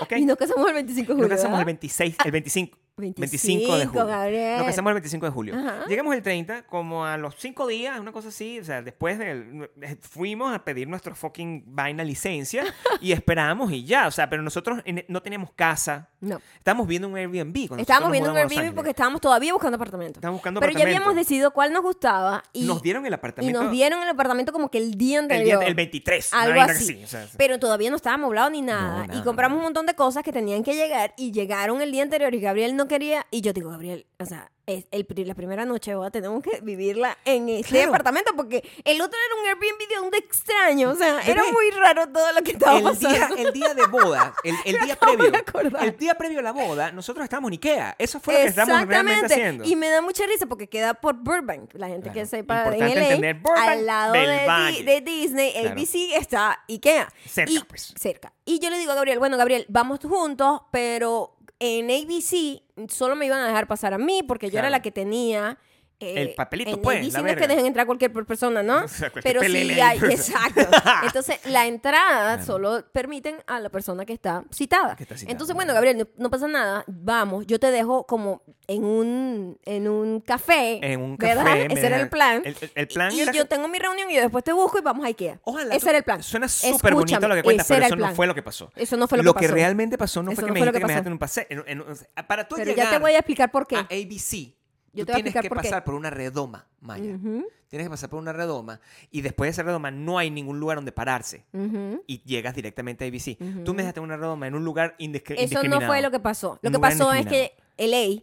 ¿Ok? Y nos casamos el 25 de Nos julio. casamos el ¿verdad? 26, el 25. 25, 25 de julio. Gabriel. Nos casamos el 25 de julio. Ajá. Llegamos el 30, como a los 5 días, una cosa así. O sea, después del. Fuimos a pedir nuestro fucking vaina licencia [LAUGHS] y esperamos y ya. O sea, pero nosotros en- no teníamos casa. No. Estábamos viendo un Airbnb. Estábamos viendo un Airbnb porque estábamos todavía buscando apartamento. Estábamos buscando Pero ya apartamento. habíamos decidido cuál nos gustaba y Nos dieron el y apartamento. nos dieron el apartamento como que el día el, día- anterior. el 23. una Algo así. sí, o sea, Pero todavía no estaba amoblado ni nada. No, nada, y compramos un montón de cosas que tenían que llegar y llegaron el día anterior y Gabriel no quería. Y yo digo, Gabriel, o sea, es el, la primera noche boda tenemos que vivirla en este Claro. apartamento porque el otro era un Airbnb de un extraño. O sea, era muy raro todo lo que estaba el día, el día de boda, el, el [LAUGHS] día previo, el día previo a la boda, nosotros estábamos en Ikea. Eso fue lo que estábamos realmente haciendo. Y me da mucha risa porque queda por Burbank. La gente que Claro. sepa en Importante LA, entender Burbank al lado del de, de Disney, Claro. ABC está Ikea. Cerca, Y- pues. Cerca. Y yo le digo a Gabriel, bueno, Gabriel, vamos juntos, pero en ABC solo me iban a dejar pasar a mí porque yo era la que tenía... eh, El papelito, en pues, ABC la que dejen entrar cualquier persona, ¿no? [LAUGHS] O sea, cualquier Pero sí hay, ahí. exacto. [LAUGHS] Entonces, la entrada solo permiten a la persona que está citada. Que está citada, Entonces, bueno, Gabriel, no, no pasa nada, vamos, yo te dejo como en un, en un café, En un ¿verdad? café, me Ese era el plan. el- el- el plan y, era yo que- tengo mi reunión y yo después te busco y vamos a Ikea. Ojalá. Ese tú- era el plan. Suena súper bonito lo que cuentas, pero eso no fue lo que pasó. Eso no fue lo, que pasó. realmente pasó no Eso fue que no me lo dijiste que que me dejaste en un paseo. para tú Pero ya te voy a explicar por qué. a ABC, Yo tú tienes que por pasar por una redoma, Maya. Tienes que pasar por una redoma y después de esa redoma no hay ningún lugar donde pararse. Y llegas directamente a ABC. Tú me dejaste en una redoma en un lugar indiscri- Eso indiscriminado. no fue lo que pasó. Lo que pasó es que LA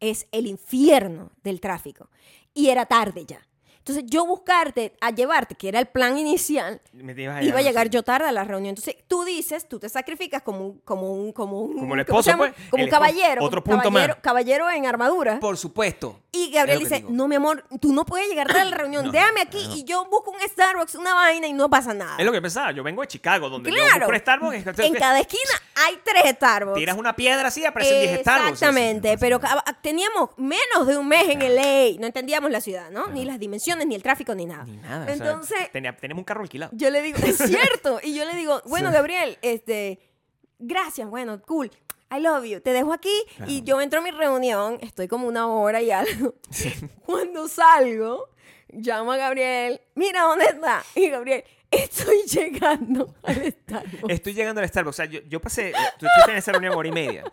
es el infierno del tráfico. Y era tarde ya. Entonces, yo buscarte, a llevarte, que era el plan inicial, Me te ibas a iba a llegar sí. yo tarde a la reunión. Entonces, tú dices, tú te sacrificas como un, como un, como un, Como el ¿cómo se esposo, llama? pues, Como el un esposo. caballero. Otro como punto caballero, más. Caballero en armadura. Por supuesto. Y Gabriel Es lo que dice, digo. no, mi amor, tú no puedes llegar tarde a la [CLEARS THROAT] reunión. No, Déjame aquí no. y yo busco un Starbucks, una vaina y no pasa nada. Es lo que pensaba. Yo vengo de Chicago, donde yo Claro. busco un Starbucks. es que- En cada esquina hay tres Starbucks. Tiras una piedra así, aparecen 10 Starbucks. Exactamente, Así, pero ca- teníamos menos de un mes en LA, no entendíamos la ciudad, ¿no? Ni las dimensiones, ni el tráfico, ni nada. Ni nada. o sea, Entonces, tenía- tenemos un carro alquilado. yo le digo, es [LAUGHS] cierto, y yo le digo, bueno, Sí. Gabriel, este, gracias, bueno, cool. I love you. Te dejo aquí y yo entro a mi reunión, estoy como una hora y algo. [LAUGHS] Cuando salgo, llamo a Gabriel, mira dónde está. Y Gabriel, estoy llegando al Starbucks. Estoy llegando al Starbucks. O sea, yo, yo pasé. Tú estuviste en esa reunión hora y media.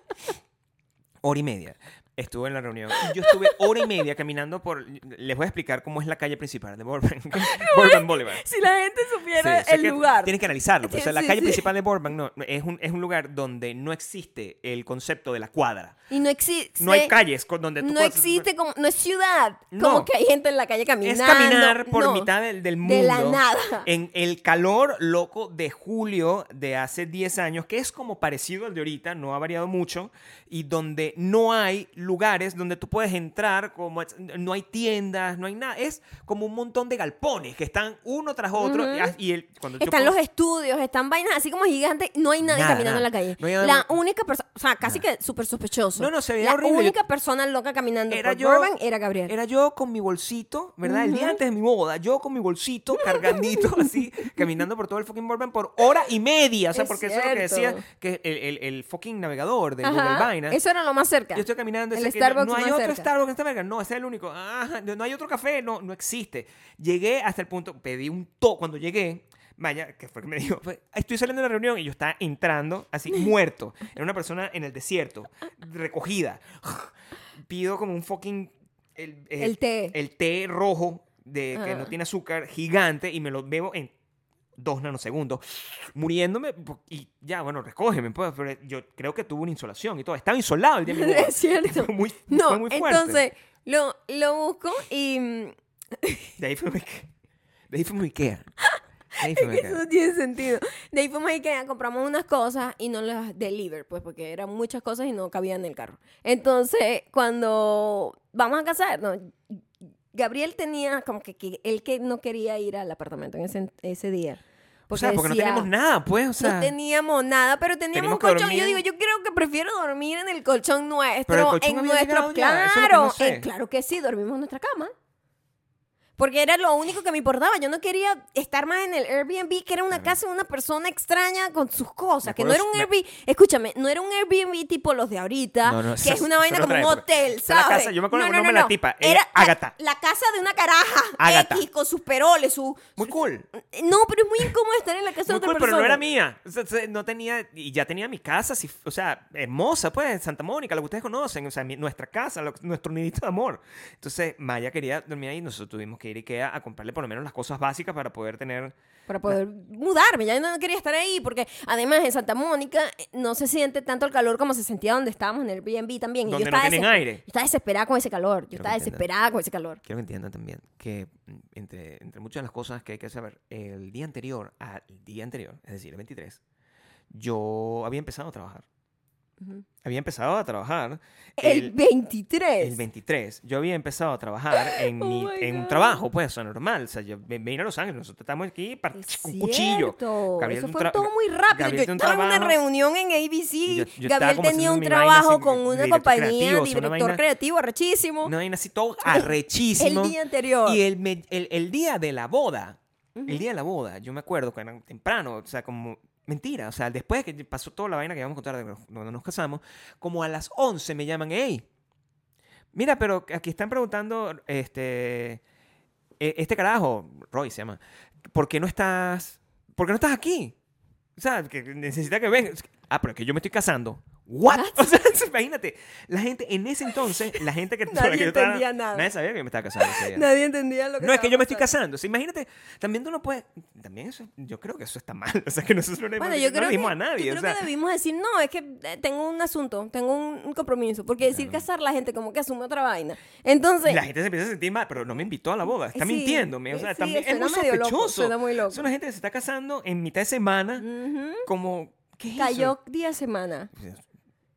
Hora y media. Estuve en la reunión. Yo estuve hora y media caminando por. Les voy a explicar cómo es la calle principal de Burbank. [LAUGHS] [LAUGHS] Burbank Boulevard. Si la gente supiera el lugar. Tienes que analizarlo. pues, o sea, la Sí, calle principal de Burbank no, es, un, es un lugar donde no existe el concepto de la cuadra. Y no existe. No hay calles con donde tú No existe como. No es ciudad. No. Como que hay gente en la calle caminando. Es caminar por no. mitad del, del mundo. De la nada. En el calor loco de julio de hace 10 años, que es como parecido al de ahorita, no ha variado mucho, y donde no hay lugares donde tú puedes entrar, como no hay tiendas, no hay nada. Es como un montón de galpones que están uno tras otro. Y as- y el, cuando yo Están puedo- los estudios, están vainas así como gigantes. No hay nadie Nada, caminando nada. en la calle. No hay nada la única persona. O sea, casi que súper sospechoso. No, no, se veía La horrible. única persona loca caminando Era por yo- Burbank era Gabriel. Era yo con mi bolsito, ¿verdad? El día antes de mi boda, yo con mi bolsito cargandito [LAUGHS] así, caminando por todo el fucking Burbank por hora y media. O sea, Es porque eso es lo que decía que el, el, el fucking navegador de Ajá, Google Vaina. Eso era lo más cerca. Yo estoy caminando El que Starbucks no hay otro cerca. Starbucks en esta verga. No, ese es el único. Ajá, no hay otro café. No, no existe. Llegué hasta el punto, pedí un to. Cuando llegué, Maya, que fue que me dijo, estoy saliendo de la reunión y yo estaba entrando así, muerto. Era una persona en el desierto, recogida. Pido como un fucking... El, eh, El té. El té rojo de que no Ah. tiene azúcar, gigante, y me lo bebo en dos nanosegundos, muriéndome, y ya, bueno, recógeme, pues, pero yo creo que tuvo una insolación y todo. Estaba insolado el día de mi. [LAUGHS] Es cierto. Fue muy, No, fue muy fuerte. entonces lo, lo busco y mm, [LAUGHS] De ahí fue muy... De ahí fue muy Ikea. De ahí fue muy eso no tiene sentido. De ahí fuimos a Ikea, compramos unas cosas y no las deliver, pues porque eran muchas cosas y no cabían en el carro. Entonces, cuando vamos a casar, no, Gabriel tenía como que, que él que no quería ir al apartamento en ese, ese día. O sea, porque no teníamos nada, pues, o sea... no teníamos nada, pero teníamos un colchón. Yo digo, yo creo que prefiero dormir en el colchón nuestro. Pero el colchón en nuestro. es que Claro, no sé. eh, claro que sí, dormimos en nuestra cama. Porque era lo único que me importaba. Yo no quería estar más en el Airbnb, que era una casa de una persona extraña con sus cosas. Que no era un me- Airbnb. Escúchame, no era un Airbnb tipo los de ahorita, No, no, que es una vaina como un época. hotel, Esa es la ¿sabes? casa, yo me acuerdo el nombre de la tipa, Era la- Ágata. La, casa de una caraja Ágata. X con sus peroles, su. Muy cool. No, pero es muy incómodo estar en la casa de Muy otra cool, persona. pero no era mía. O sea, se- no tenía, y ya tenía mi casa, así, o sea, hermosa, pues, en Santa Mónica, lo que ustedes conocen, o sea, mi- nuestra casa, lo- nuestro nidito de amor. Entonces, Maya quería dormir ahí, nosotros tuvimos que ir a Ikea a comprarle por lo menos las cosas básicas para poder tener... para poder mudarme. Ya no quería estar ahí porque además en Santa Mónica eh, no se siente tanto el calor como se sentía donde estábamos en el Airbnb también. Y yo Donde no tienen aire. Yo estaba desesperada con ese calor. Yo Quiero estaba que desesperada con ese calor. Quiero que entiendan también que mm, entre, entre muchas de las cosas que hay que saber, el día anterior al día anterior, es decir, el 23, yo había empezado a trabajar. Ujú. Había empezado a trabajar El, 23. El 23. Yo había empezado a trabajar [LAUGHS] en, Oh mi, my en un trabajo, pues, o sea, normal. O sea, yo vine a Los Ángeles, nosotros estamos aquí para Es un cuchillo. Gabriel Eso fue todo muy rápido. Gabriel yo estaba en una reunión en ABC. Yo- yo Gabriel tenía un trabajo así, con una director compañía, creativo, sea, una director vaina- creativo, arrechísimo. Una vaina así todo [LAUGHS] El arrechísimo. día anterior. Y el, el, el día de la boda, el día de la boda, yo me acuerdo que era temprano, o sea, como mentira, o sea, después que pasó toda la vaina que íbamos a contar cuando nos casamos, como a las 11 me llaman, hey, mira, pero aquí están preguntando, este, e- este carajo, Roy se llama, ¿por qué no estás, por qué no estás aquí? O sea, que necesita que vengas. Ah, pero es que yo me estoy casando. ¿What? O sea, [LAUGHS] imagínate, la gente en ese entonces, la gente que, [LAUGHS] Nadie que yo estaba- entendía nada. Nadie sabía que yo me estaba casando. Nadie entendía lo que No, es que yo me estoy casando. O sea, imagínate, también tú no puedes. También eso, yo creo que eso está mal. [LAUGHS] O sea, que nosotros no, Bueno, yo no creo, le que, dimos a nadie. yo o creo sea, que debimos decir, no, es que eh, tengo un asunto, tengo un, compromiso. Porque decir Claro. casar, la gente como que asume otra vaina. Entonces, la gente se empieza a sentir mal, pero no me invitó a la boda. Está Sí, mintiéndome. O sea, sí, también es muy medio loco, sospechoso. suena muy loco. Es una gente que se está casando en mitad de semana, ujú, como. ¿Qué es cayó día semana.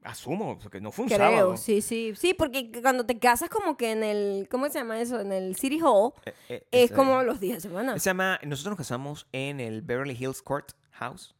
Asumo, porque no fue un Creo, sábado. sí, sí. Sí, porque cuando te casas como que en el, ¿cómo se llama eso? En el City Hall, Eh, eh, es ese- como los días de semana. Se llama. Nosotros nos casamos en el Beverly Hills Court House.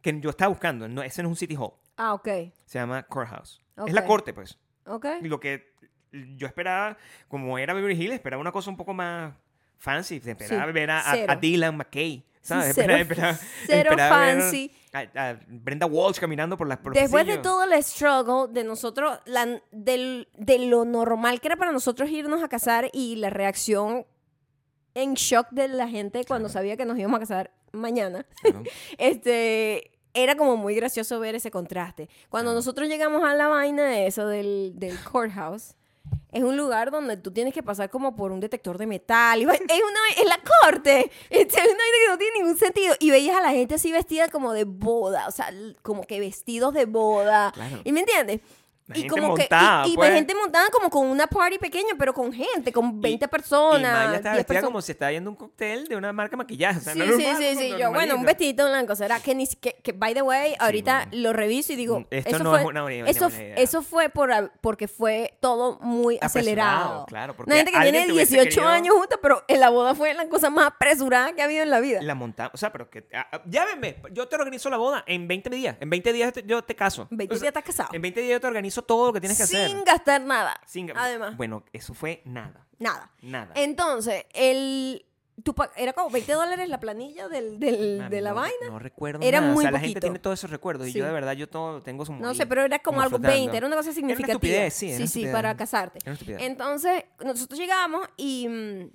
Que yo estaba buscando. No, ese no es un City Hall. Ah, ok. Se llama Courthouse. Es la corte, pues. Ok. Y lo que yo esperaba, como era Beverly Hills, esperaba una cosa un poco más fancy. Esperaba Sí, ver a, a- a Dylan McKay, ¿sabes? cero- Esperaba- esperaba- cero esperaba ver fancy. A, a Brenda Walsh caminando por las por Después de todo el struggle de nosotros, la- del- de lo normal que era para nosotros irnos a casar y la reacción en shock de la gente cuando sabía que nos íbamos a casar mañana, Claro. [LAUGHS] este, era como muy gracioso ver ese contraste. Cuando Claro. nosotros llegamos a la vaina de eso del, del courthouse, es un lugar donde tú tienes que pasar como por un detector de metal. es, una, es la corte. [LAUGHS] Es una vaina que no tiene ningún sentido. Y veías a la gente así vestida como de boda. O sea, como que vestidos de boda. Claro. ¿Y me entiendes? La y gente como montada, que y, y pues. gente montada como con una party pequeña, pero con gente, con 20 Y personas. Maya estaba 10 vestida como si estaba yendo un cóctel de una marca maquillaje. O sea, Sí, no sí, normal, sí, sí. Yo, bueno, un vestidito blanco. ¿Será que, ni, que, que, by the way, ahorita bueno. lo reviso y digo, Mm, esto eso no fue, es una buena- eso, buena idea. eso fue por, porque fue todo muy acelerado. claro, porque Una gente que tiene te hubiese 18 querido- años juntas, pero en la boda fue la cosa más apresurada que ha habido en la vida. La montamos. O sea, pero que. ah, ah, llámenme. Yo te organizo la boda en 20 días. En 20 días yo te caso. 20 O sea, días estás casado. En 20 días yo te organizo todo lo que tienes que hacer. Sin gastar nada. Sin- Además, Bueno, eso fue nada. nada. Nada. Entonces, el, tú era como 20 dólares la planilla del, del- Mami, de la no, vaina. No recuerdo Era nada. muy o sea, la gente poquito. tiene todos esos recuerdos. Y Sí. yo de verdad, yo todo tengo como No sé, pero era como, algo flotando. 20, era una cosa significativa. estupidez, sí, era sí, una sí, estupidez. para casarte. Era una estupidez. Entonces, nosotros llegamos y mm,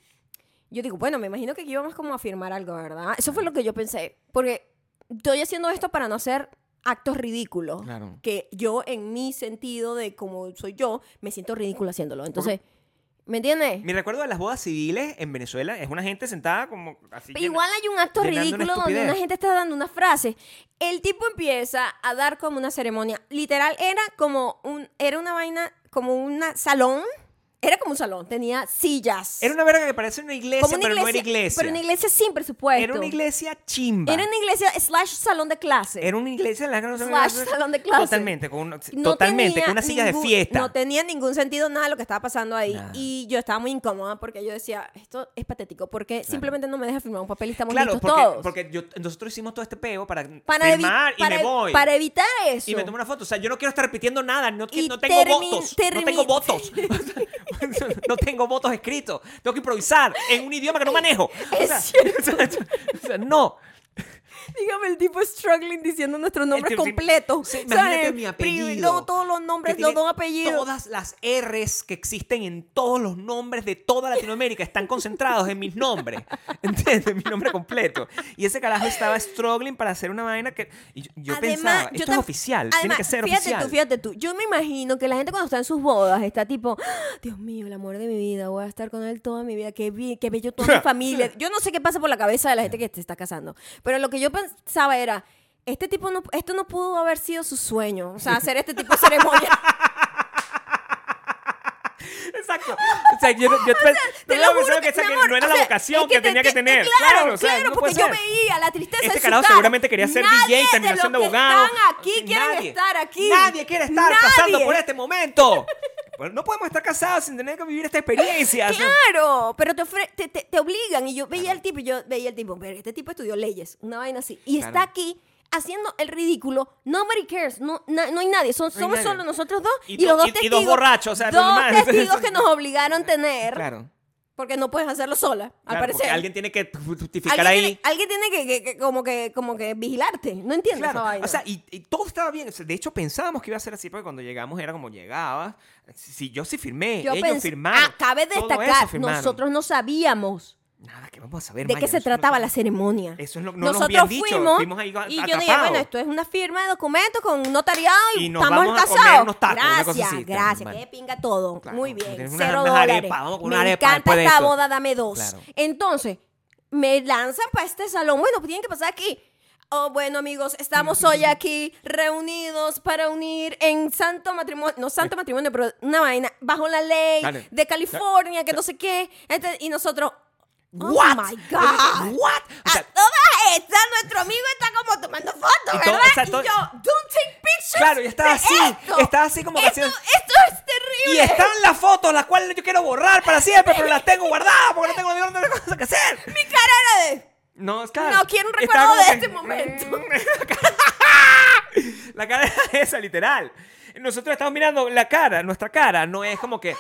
yo digo, bueno, me imagino que aquí vamos como a firmar algo, ¿verdad? Eso fue lo que yo pensé. Porque estoy haciendo esto para no hacer actos ridículos. Claro. Que yo, en mi sentido de como soy yo, me siento ridículo haciéndolo. Entonces, ¿me entiendes? Mi recuerdo de las bodas civiles en Venezuela es una gente sentada como así. Pero igual hay un acto una ridículo donde una gente está dando una frase. El tipo empieza a dar como una ceremonia. Literal, era como un, era una vaina, como un salón. Era como un salón, tenía sillas. Era una verga que parece una iglesia, como una pero iglesia, no era iglesia. Pero una iglesia sin presupuesto. Era una iglesia chimba. Era una iglesia slash salón de clase. Era una iglesia en la que no se Slash salón de clase. Totalmente, con una, No totalmente, con unas sillas de fiesta. No tenía ningún sentido nada de lo que estaba pasando ahí. Y yo estaba muy incómoda porque yo decía, esto es patético, porque simplemente no me deja firmar un papel y estamos claro, listos porque, todos. porque yo- nosotros hicimos todo este peo para, para, firmar y para- me voy. para evitar eso. y me tomo una foto. O sea, yo no quiero estar repitiendo nada. No, tengo votos. No tengo votos. [LAUGHS] [LAUGHS] [LAUGHS] no tengo votos escritos. Tengo que improvisar en un idioma que no manejo. O cierto. [LAUGHS] sea, no. [LAUGHS] Dígame el tipo struggling diciendo nuestros nombres Es completos. sí, ¿sabes? imagínate mi apellido. luego todos los nombres, los tiene dos apellidos. Todas las R's que existen en todos los nombres de toda Latinoamérica están concentrados en mis nombres. [LAUGHS] ¿Entiendes? Mi nombre completo. Y ese carajo estaba struggling para hacer una vaina que. y yo yo pensaba, yo esto es tam- oficial, tiene además, que ser fíjate oficial. tú, fíjate tú. Yo me imagino que la gente cuando está en sus bodas está tipo, "Ah, Dios mío, el amor de mi vida, voy a estar con él toda mi vida, qué, bi- qué bello toda mi [LAUGHS] familia. Yo no sé qué pasa por la cabeza de la gente que se está casando, pero lo que yo pensaba era, este tipo no, esto no pudo haber sido su sueño, o sea, hacer este tipo de ceremonia. [LAUGHS] [LAUGHS] Exacto. O sea, yo, yo [LAUGHS] pe- Te yo lo juro que que amor, no era o la sea, vocación es que, te- tenía que te- tener. Claro, o sea, claro, no porque yo veía la tristeza Este su carajo cara. seguramente quería ser Nadie DJ terminó de siendo que abogado. Están aquí, quieren Nadie. estar aquí. Nadie quiere estar pasando Nadie. por este momento. Pues no podemos estar casados sin tener que vivir esta experiencia. O sea, Claro, pero te, ofre- te, te- te obligan. Y yo veía al tipo y yo veía al tipo, pero este tipo estudió leyes, una vaina así. Y Claro. está aquí haciendo el ridículo. Nobody cares, no, na- no hay nadie. Son- somos nadie. solo nosotros dos Y y, los do- dos y- y testigos. dos borrachos, o sea, dos normal. [LAUGHS] testigos que nos obligaron a tener. claro. Porque no puedes hacerlo sola, al claro, parecer. porque alguien tiene que justificar Alguien ahí. tiene, alguien tiene que, que- que como que como que vigilarte. No entiendo esa Claro, vaina. o sea, y, y todo estaba bien. De hecho, pensábamos que iba a ser así, porque cuando llegamos era como llegaba. Si yo sí firmé, yo ellos firmaron. de todo destacar, nosotros no sabíamos Nada, que vamos a saber. de qué se trataba la ceremonia. Eso es lo que no nos Nosotros habían dicho. fuimos, Fuimos ahí y yo dije, bueno, esto es una firma de documentos con un notariado y, Y nos estamos vamos a comer casados. unos tacos, una cosa gracias, así, gracias, normal. que pinga todo. Claro, Muy bien, unas- cero dólares. arepas, vamos con Me una arepa encanta esta boda, dame dos. Claro. Entonces, me lanzan para este salón. Bueno, pues tienen que pasar aquí. Oh, bueno, amigos, estamos [LAUGHS] hoy aquí reunidos para unir en santo matrimonio, no santo matrimonio, pero una vaina, bajo la ley Vale. de California, que no sé qué. Y nosotros, oh What? my God. What? O sea, a todas estas, nuestro amigo está como tomando fotos, Y ¿verdad? todo- o sea, y yo, don't take pictures. Claro, y de así, esto. estaba así como que esto, haciendo- esto es y terrible. están las fotos, las cuales yo quiero borrar para siempre, pero las tengo guardadas porque no tengo ni otra cosa que hacer. Mi cara era de, No, es claro. no quiero un recuerdo de que- este momento. [LAUGHS] La cara era esa, literal. Nosotros estamos mirando la cara, nuestra cara, no es como que.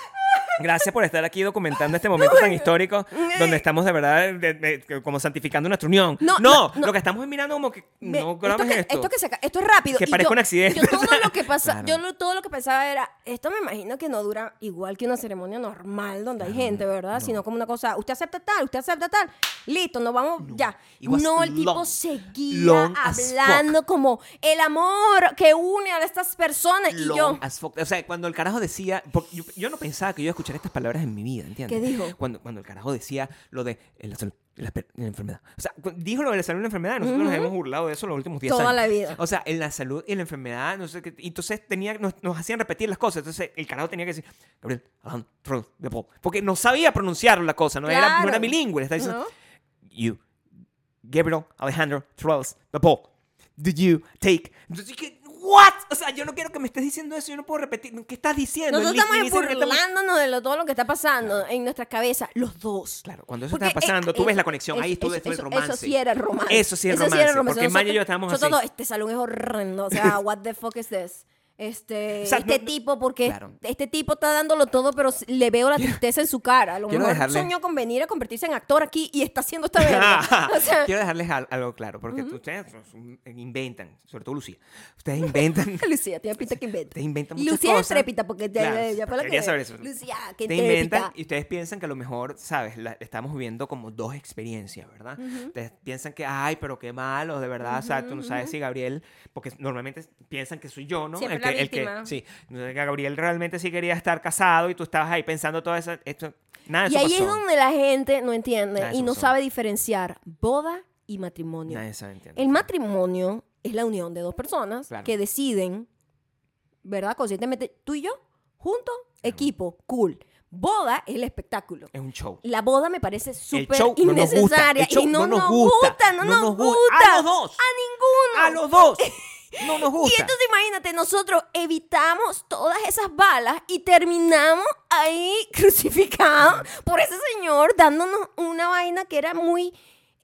Gracias por estar aquí documentando este momento tan histórico [LAUGHS] donde estamos de verdad de- de- como santificando nuestra unión. No, No, no, no. lo que estamos es mirando como que no esto, grabes que, esto. esto que ca- esto es rápido. Que yo- un accidente. Yo todo lo que pasa, Claro. yo todo lo que pensaba era, esto me imagino que no dura igual que una ceremonia normal donde hay gente, ¿verdad? Sino como una cosa, usted acepta tal, usted acepta tal, listo, nos vamos ya. It was No, el tipo seguía long hablando como el amor que une a estas personas y yo as fuck. O sea, cuando el carajo decía. Yo, yo no pensaba que yo iba a escuchar estas palabras en mi vida, ¿entiendes? ¿Qué dijo? Cuando, cuando el carajo decía lo de eh, la la, la enfermedad. O sea, dijo lo de la salud y la enfermedad. Nosotros nos hemos burlado de eso los últimos 10 Toda años. la vida. O sea, en la salud y la enfermedad, no sé qué. Entonces tenía, nos, nos hacían repetir las cosas. Entonces el carajo tenía que decir, Gabriel, Alejandro, de Paul. Porque no sabía pronunciar la cosa, no, era, no era Claro. bilingüe. Está diciendo, you, Gabriel Alejandro Trolls, the Pope, did you take. Entonces, ¿qué? ¿What? O sea, yo no quiero que me estés diciendo eso, yo no puedo repetir. ¿Qué estás diciendo? Nosotros estamos burlándonos de lo- todo lo que está pasando en nuestra cabeza, los dos. Claro, cuando eso Porque, estaba pasando, eh, tú ves la conexión, ahí tú ves eso- todo el eso- romance. Eso sí era el romance. Eso sí es romance, porque Maya y yo estábamos nosotros, así. Este salón es horrendo. O sea, [LAUGHS] what the fuck is this? Este, sea, este no- tipo, porque Claro. este tipo está dándolo todo, pero le veo la tristeza en su cara. A lo quiero mejor dejarle- soñó con venir a convertirse en actor aquí y está haciendo esta verga. [LAUGHS] o sea, Quiero dejarles al- algo claro, porque ustedes son- inventan, sobre todo Lucía, ustedes inventan, [LAUGHS] Lucía, tiene pinta que inventa. ustedes inventan muchas Lucía es cosas. trépita, porque ya, Claro, ya, ya quería que... saber eso. Lucía, que Te inventan y ustedes piensan que a lo mejor, ¿sabes? La- estamos viviendo como dos experiencias, ¿verdad? Ustedes piensan que, ay, pero qué malo, de verdad, o sea, tú no sabes si Gabriel, porque normalmente piensan que soy yo, ¿no? Siempre que, el que, sí, Gabriel realmente sí quería estar casado y tú estabas ahí pensando todo eso, esto, nada de Y eso ahí es donde la gente no entiende y no pasó. sabe diferenciar boda y matrimonio. Nadie sabe, entiende. El matrimonio es la unión de dos personas Claro. que deciden, ¿verdad? Conscientemente, tú y yo, juntos, equipo, cool. Boda es el espectáculo. Es un show. La boda me parece súper show no nos gusta, innecesaria el show y no, no nos gusta, gusta, no, no nos gusta. A los dos. A ninguno. A los dos. [LAUGHS] No nos Y gusta. entonces imagínate, nosotros evitamos todas esas balas y terminamos ahí [LAUGHS] crucificados por ese señor dándonos una vaina que era muy...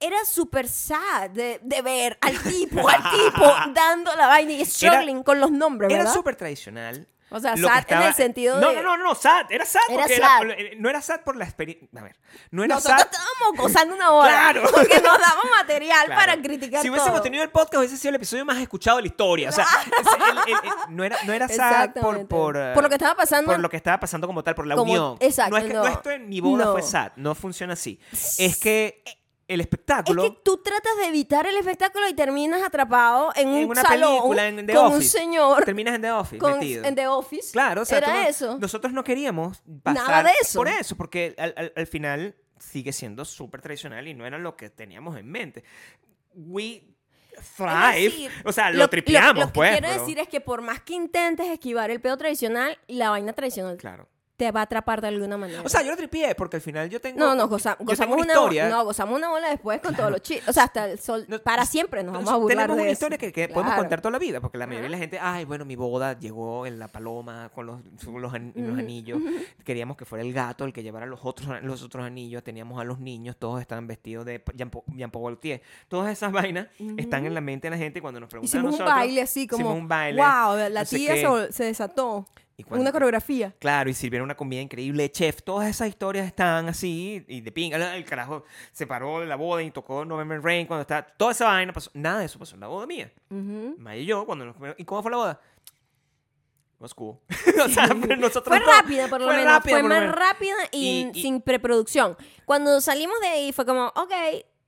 Era súper sad de, de ver al tipo, al tipo [LAUGHS] dando la vaina y struggling con los nombres, Era súper tradicional. O sea, sad en el sentido no, de- No, no, no, sad. Era sad Era porque sad. Era, eh, no era sad por la experiencia. A ver, no era Nosotros sad. estábamos gozando una boda. Claro. Porque nos damos material Claro. para criticar Si hubiésemos todo. tenido el podcast, hubiese sido el episodio más escuchado de la historia. O sea, [LAUGHS] es- el- el- el- no, era, no era sad por, por, eh, Por lo que estaba pasando. por lo que estaba pasando como tal, por la Como- unión. exacto, No es que no. no. esto en mi boda No. fue sad. No funciona así. Es que el Es espectáculo. que tú tratas de evitar el espectáculo y terminas atrapado en un En una salón película, en The con un Office. señor Terminas en The Office, con, metido. en The Office. Claro, o sea, era no- eso. nosotros no queríamos pasar Nada de eso. por eso, porque al, al- al final sigue siendo súper tradicional y no era lo que teníamos en mente. We Es thrive, decir, o sea, lo, Lo, tripeamos, lo que pues. quiero pero- decir es que por más que intentes esquivar el pedo tradicional, la vaina tradicional Claro. Te va a atrapar de alguna manera. O sea, yo lo tripié porque al final yo tengo. no, no, goza- gozamos una, historia. no, gozamos una bola después con todos los chistes. O sea, hasta el sol, No, para siempre nos vamos a burlar Tenemos de una eso. historia que, que podemos contar toda la vida, porque la mayoría de la gente, ay, bueno, mi boda llegó en la paloma con los, los, an- los anillos. Queríamos que fuera el gato el que llevara los otros, los otros anillos. Teníamos a los niños, todos estaban vestidos de Jean Paul, Jean Paul Gaultier. Todas esas vainas están en la mente de la gente cuando nos preguntan a Hicimos un nosotros. baile así como, hicimos un baile, wow, la tía se desató. Y cuando- Una coreografía. Claro, y sirvieron una comida increíble, chef. Todas esas historias están así, y de pinga. El carajo se paró de la boda y tocó November Rain cuando estaba. Toda esa vaina pasó. Nada de eso pasó en la boda mía. Ujú. Maya y yo, cuando nos comimos- ¿Y cómo fue la boda? Was cool. [LAUGHS] o sea, [LAUGHS] pero nosotros Fue no- rápida, por lo fue menos. rápida, fue más menos. rápida y, Y- y- sin preproducción. Cuando salimos de ahí fue como, ok,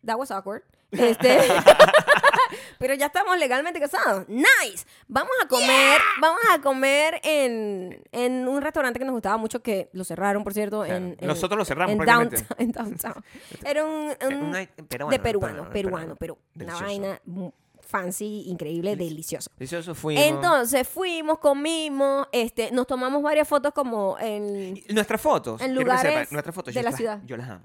that was awkward. Este, [LAUGHS] pero ya estamos legalmente casados. Nice. Vamos a comer, vamos a comer en, en un restaurante que nos gustaba mucho, que lo cerraron, por cierto. Claro. En, en- Nosotros lo cerramos en downtown, en downtown. [LAUGHS] Era un, Eh, un- peruano, de peruano, peruano, pero una vaina fancy, increíble, delicioso. Delicioso fuimos. Entonces fuimos, comimos, este, nos tomamos varias fotos como en... Nuestras fotos. en lugares sepan, nuestras fotos, de yo la las- ciudad. Yo las amo.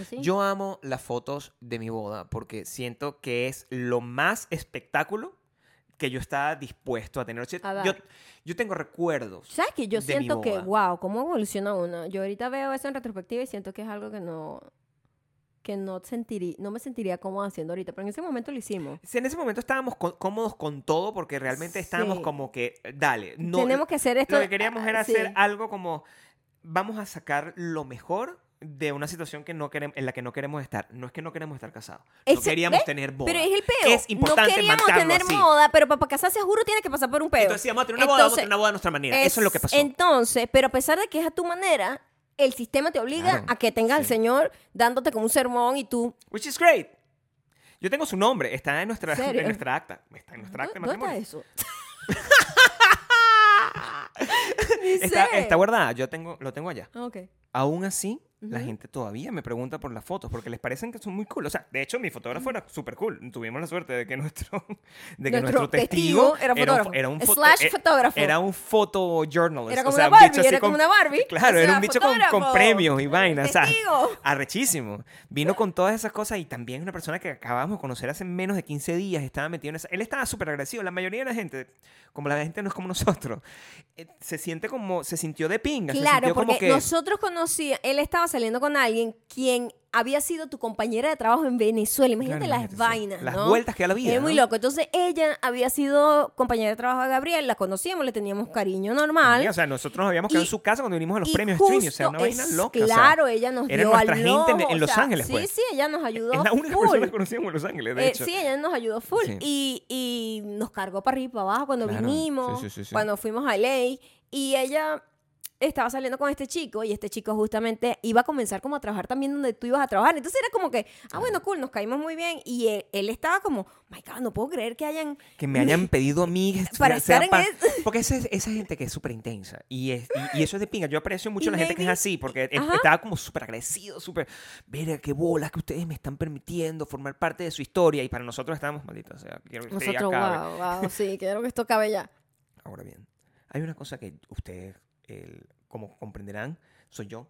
¿Así? Yo amo las fotos de mi boda porque siento que es lo más espectáculo que yo estaba dispuesto a tener. A yo, yo tengo recuerdos. ¿Sabes que yo siento que, wow, cómo evoluciona uno? Yo ahorita veo eso en retrospectiva y siento que es algo que no que no sentiría, no me sentiría cómodo haciendo ahorita, pero en ese momento lo hicimos. Sí, En ese momento estábamos có- cómodos con todo porque realmente estábamos Sí. como que, dale, no, Tenemos que hacer esto. lo que queríamos ah, era sí. hacer algo como, vamos a sacar lo mejor de una situación que no queremos, en la que no queremos estar. No es que no queremos estar casados, no Ese- queríamos ¿ves? tener boda. Pero es el peo. Es importante no queríamos tener así. moda, pero para casarse juro tiene que pasar por un peo. Entonces, sí, vamos a tener una boda, vamos a tener una boda a nuestra manera. Eso es lo que pasó. Entonces, pero a pesar de que es a tu manera, el sistema te obliga Claro, a que tengas al sí. señor dándote como un sermón y tú. Which is great. Yo tengo su nombre, está en nuestra, ¿Serio? en nuestra acta. Está en nuestra acta de ¿Dónde está eso? [LAUGHS] [LAUGHS] Está, está guardada, yo tengo, lo tengo allá. Ah. Aún así, la gente todavía me pregunta por las fotos porque les parecen que son muy cool. O sea, de hecho, mi fotógrafo era súper cool. Tuvimos la suerte de que nuestro, [LAUGHS] de que Nuestro nuestro, testigo, testigo era un- fotógrafo. Era un, foto- Slash eh, fotógrafo. Era un photojournalist. Era o como sea, una un Barbie, era como con- una Barbie. Claro, era un bicho con, con premios y vainas. o sea, arrechísimo. Vino con todas esas cosas y también es una persona que acabamos de conocer hace menos de 15 días. Estaba metido en esa. Él estaba súper agresivo. La mayoría de la gente, como la gente no es como nosotros, eh, se siente como. Se sintió de pinga. se Claro, sintió porque como que. nosotros conocíamos, él estaba estabas saliendo con alguien quien había sido tu compañera de trabajo en Venezuela. Imagínate Claro, las sí. vainas, Las ¿no? vueltas que da la vida. Es muy ¿no? loco. Entonces, ella había sido compañera de trabajo de Gabriel, la conocíamos, le teníamos cariño normal. O sea, nosotros nos habíamos quedado Y- en su casa cuando vinimos a los premios streaming. O sea, justo una vaina es- loca. o sea, Claro, ella nos era dio nuestra al gente en- en o Los sea, Ángeles, Sí, pues. sí, ella nos ayudó es la única full. persona que conocíamos en Los Ángeles, de Eh, hecho. sí, ella nos ayudó full. Sí. Y, y nos cargó para arriba y para abajo cuando Claro. vinimos, Sí, sí, sí, sí. cuando fuimos a LA. Y ella estaba saliendo con este chico y este chico justamente iba a comenzar como a trabajar también donde tú ibas a trabajar. Entonces era como que, ah, bueno, cool, nos caímos muy bien. Y él, él estaba como, my God, no puedo creer que hayan... que me hayan [LAUGHS] pedido a mí Para estar en pa- es- [LAUGHS] porque esa, es- esa gente que es súper intensa y, es, y, y eso es de pinga yo aprecio mucho Y la gente que es así porque Ajá. estaba como súper agradecido súper mira qué bolas que ustedes me están permitiendo formar parte de su historia y para nosotros estábamos malditos o sea quiero que esto ya Nosotros, wow, wow, sí, quiero que esto acabe ya. ahora bien hay una cosa que ustedes como comprenderán soy yo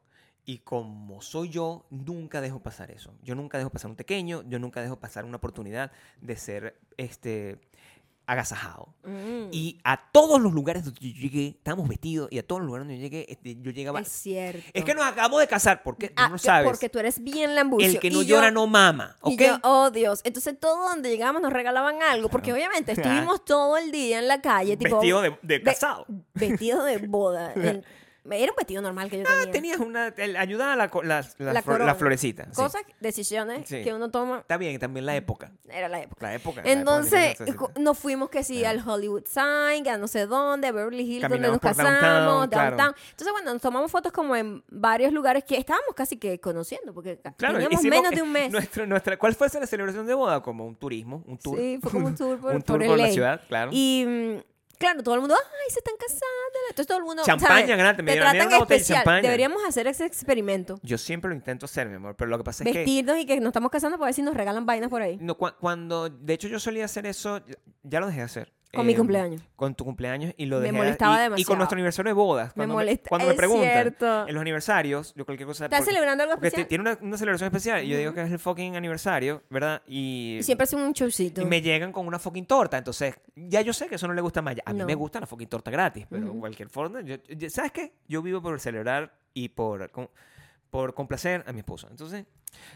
y como soy yo, nunca dejo pasar eso. Yo nunca dejo pasar un pequeño, yo nunca dejo pasar una oportunidad de ser este agasajado. Mm, Y a todos los lugares donde yo llegué, estábamos vestidos, y a todos los lugares donde yo llegué, este, yo llegaba. es cierto. Es que nos acabamos de casar, porque Ah, no sabes. Porque tú eres bien lambucio. el que no yo- llora no mama, ¿ok? Y yo, oh Dios. Entonces todo donde llegamos nos regalaban algo. Porque Claro. obviamente Claro. [LAUGHS] estuvimos todo el día en la calle. Tipo, Vestido de, de ve- casado. Vestido de boda. [LAUGHS] En- era un vestido normal que yo tenía. Ah, tenías una. el- ayudaba la, la, la, La flor- corona. la florecita. sí. Cosas, decisiones Sí. que uno toma. Está bien, también la época. Era la época. La época. la época Entonces, nos fuimos que sí al Hollywood Sign, que a no sé dónde, a Beverly Hills, donde nos casamos, downtown, claro. Entonces, bueno, nos tomamos fotos como en varios lugares que estábamos casi que conociendo, porque Claro, teníamos menos de un [LAUGHS] mes. Nuestra, nuestra, ¿Cuál fue esa celebración de boda? Como un turismo, un tour. Sí, fue como un tour [LAUGHS] por, un tour por por la LA. ciudad, claro. Y mm, claro, todo el mundo, ay, se están casando. Entonces todo el mundo. Champaña, grande, me dieron una botella de champaña. Deberíamos hacer ese experimento. Yo siempre lo intento hacer, mi amor, pero lo que pasa es que... Vestirnos y que nos estamos casando para ver si nos regalan vainas por ahí. No, cua- cuando, de hecho, yo solía hacer eso, ya- ya lo dejé de hacer. Con mi Eh, cumpleaños. Con tu cumpleaños y lo Me dejé. molestaba y, Y demasiado. con nuestro aniversario de bodas. Me Cuando molesta- cuando me preguntan cierto. en los aniversarios, yo cualquier cosa. ¿Estás porque- celebrando algo especial? ti- tiene una, una celebración especial y yo digo que es el fucking aniversario, ¿verdad? Y, Y siempre hacen un showcito. y me llegan con una fucking torta. Entonces, ya yo sé que eso no le gusta más. A mí No. me gusta la fucking torta gratis, pero Ujú. cualquier forma. yo- yo- ¿Sabes qué? Yo vivo por celebrar y por, por complacer a mi esposa. Entonces,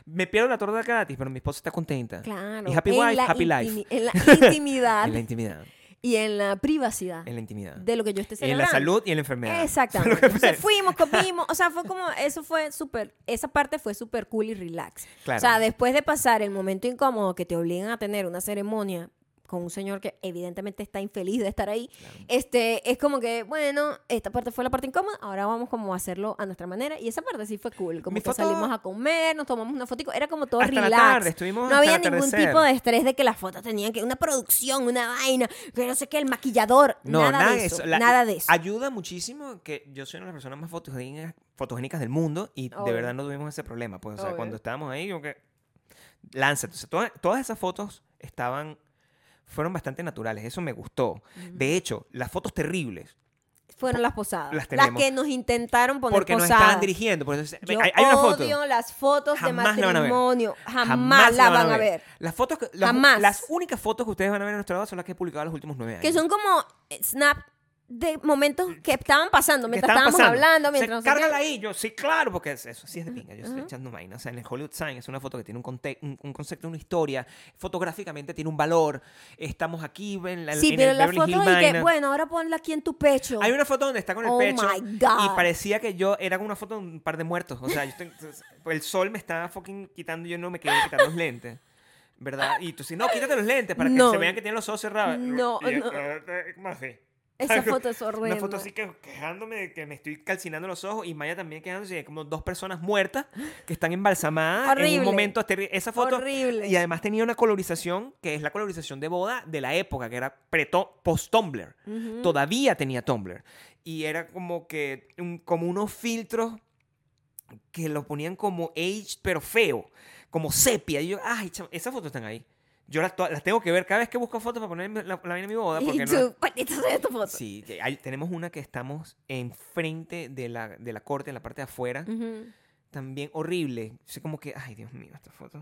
me pierdo la torta gratis, pero mi esposa está contenta. Claro. Y happy wife, happy life. En la intimidad [LAUGHS] En la intimidad. Y en la privacidad En la intimidad. de lo que yo esté Y en celebrando. la salud y en la enfermedad. [LAUGHS] Exactamente. Entonces fuimos, [LAUGHS] comimos, o sea, fue como, eso fue súper, esa parte fue súper cool y relax. Claro. O sea, después de pasar el momento incómodo que te obligan a tener una ceremonia con un señor que evidentemente está infeliz de estar ahí, este, es como que, bueno, esta parte fue la parte incómoda, ahora vamos como a hacerlo a nuestra manera, y esa parte sí fue cool, como Mi que foto- salimos a comer, nos tomamos una fotico, era como todo Hasta la relax. tarde, estuvimos no había ningún atardecer. tipo de estrés de que las fotos tenían que, una producción, una vaina, que no sé qué, el maquillador, No, nada, de eso, La- nada de eso. Ayuda muchísimo que yo soy una de las personas más fotogénicas, fotogénicas del mundo y de verdad no tuvimos ese problema. Pues, o sea, Obvio. cuando estábamos ahí, como que lánzate. O sea, todas, todas esas fotos estaban, fueron bastante naturales. Eso me gustó. De hecho, las fotos terribles, Fueron las posadas. Las que nos intentaron poner porque nos posadas. estaban dirigiendo. Por eso, Yo hay, hay una foto. odio las fotos Jamás de la van a ver. matrimonio. Jamás, la van a ver. Las fotos, que- las, Jamás. las únicas fotos que ustedes van a ver en nuestra boda son las que he publicado los últimos nueve años. Que son como eh, snap de momentos que estaban pasando que mientras estaban estábamos pasando. hablando, mientras no qué. cárgala ahí, yo sí, claro, porque es- eso sí es de pinga. Yo estoy echando vaina. O sea, en el Hollywood Sign es una foto que tiene un, conte- un, un concepto, una historia. Fotográficamente tiene un valor. Estamos aquí en, la, Sí, en pero el la Beverly foto y que, bueno, ahora ponla aquí en tu pecho. Hay una foto donde está con el Oh pecho my God. y parecía que yo era una foto de un par de muertos. O sea, yo estoy- el sol me está fucking quitando y yo no me quería quitar los lentes. ¿Verdad? Y tú sí, no, quítate los lentes para que No. se vean que tienen los ojos cerrados. No, Y yo, no. "Eh, ¿Cómo así? Esa foto es horrible. Una foto así que quejándome de que me estoy calcinando los ojos y Maya también quejándose de como dos personas muertas que están embalsamadas en un momento Esa foto. Horrible. Y además tenía una colorización que es la colorización de boda de la época, que era post-Tumblr. Todavía tenía Tumblr. Y era como que un- como unos filtros que lo ponían como aged, pero feo. Como sepia. Y yo, ay, esas fotos están ahí. Yo las, las tengo que ver cada vez que busco fotos para poner la, la vaina en mi boda. Porque Y no- tú, "Patita, ¿sabes tu foto? Sí, hay- tenemos una que estamos enfrente de la, de la corte, en la parte de afuera. También horrible. Sé como que, ay, Dios mío, esta foto.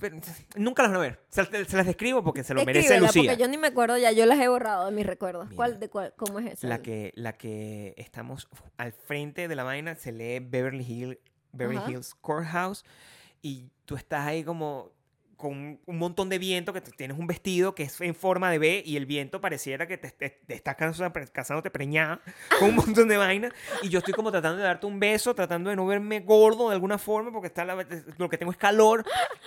Pero, nunca las van a ver. Se, las- se las describo porque se lo merece Lucía. porque yo ni me acuerdo ya, yo las he borrado de mis recuerdos. Mira. ¿Cuál, de cuál, ¿Cómo es esa? La que, la que estamos al frente de la vaina se lee Beverly Hills Beverly. Hills Courthouse, y tú estás ahí como con un montón de viento, que tienes un vestido que es en forma de B y el viento pareciera que te, te- te estás casándote preñada con un montón de vainas y yo estoy como tratando de darte un beso, tratando de no verme gordo de alguna forma porque está lo que tengo es calor,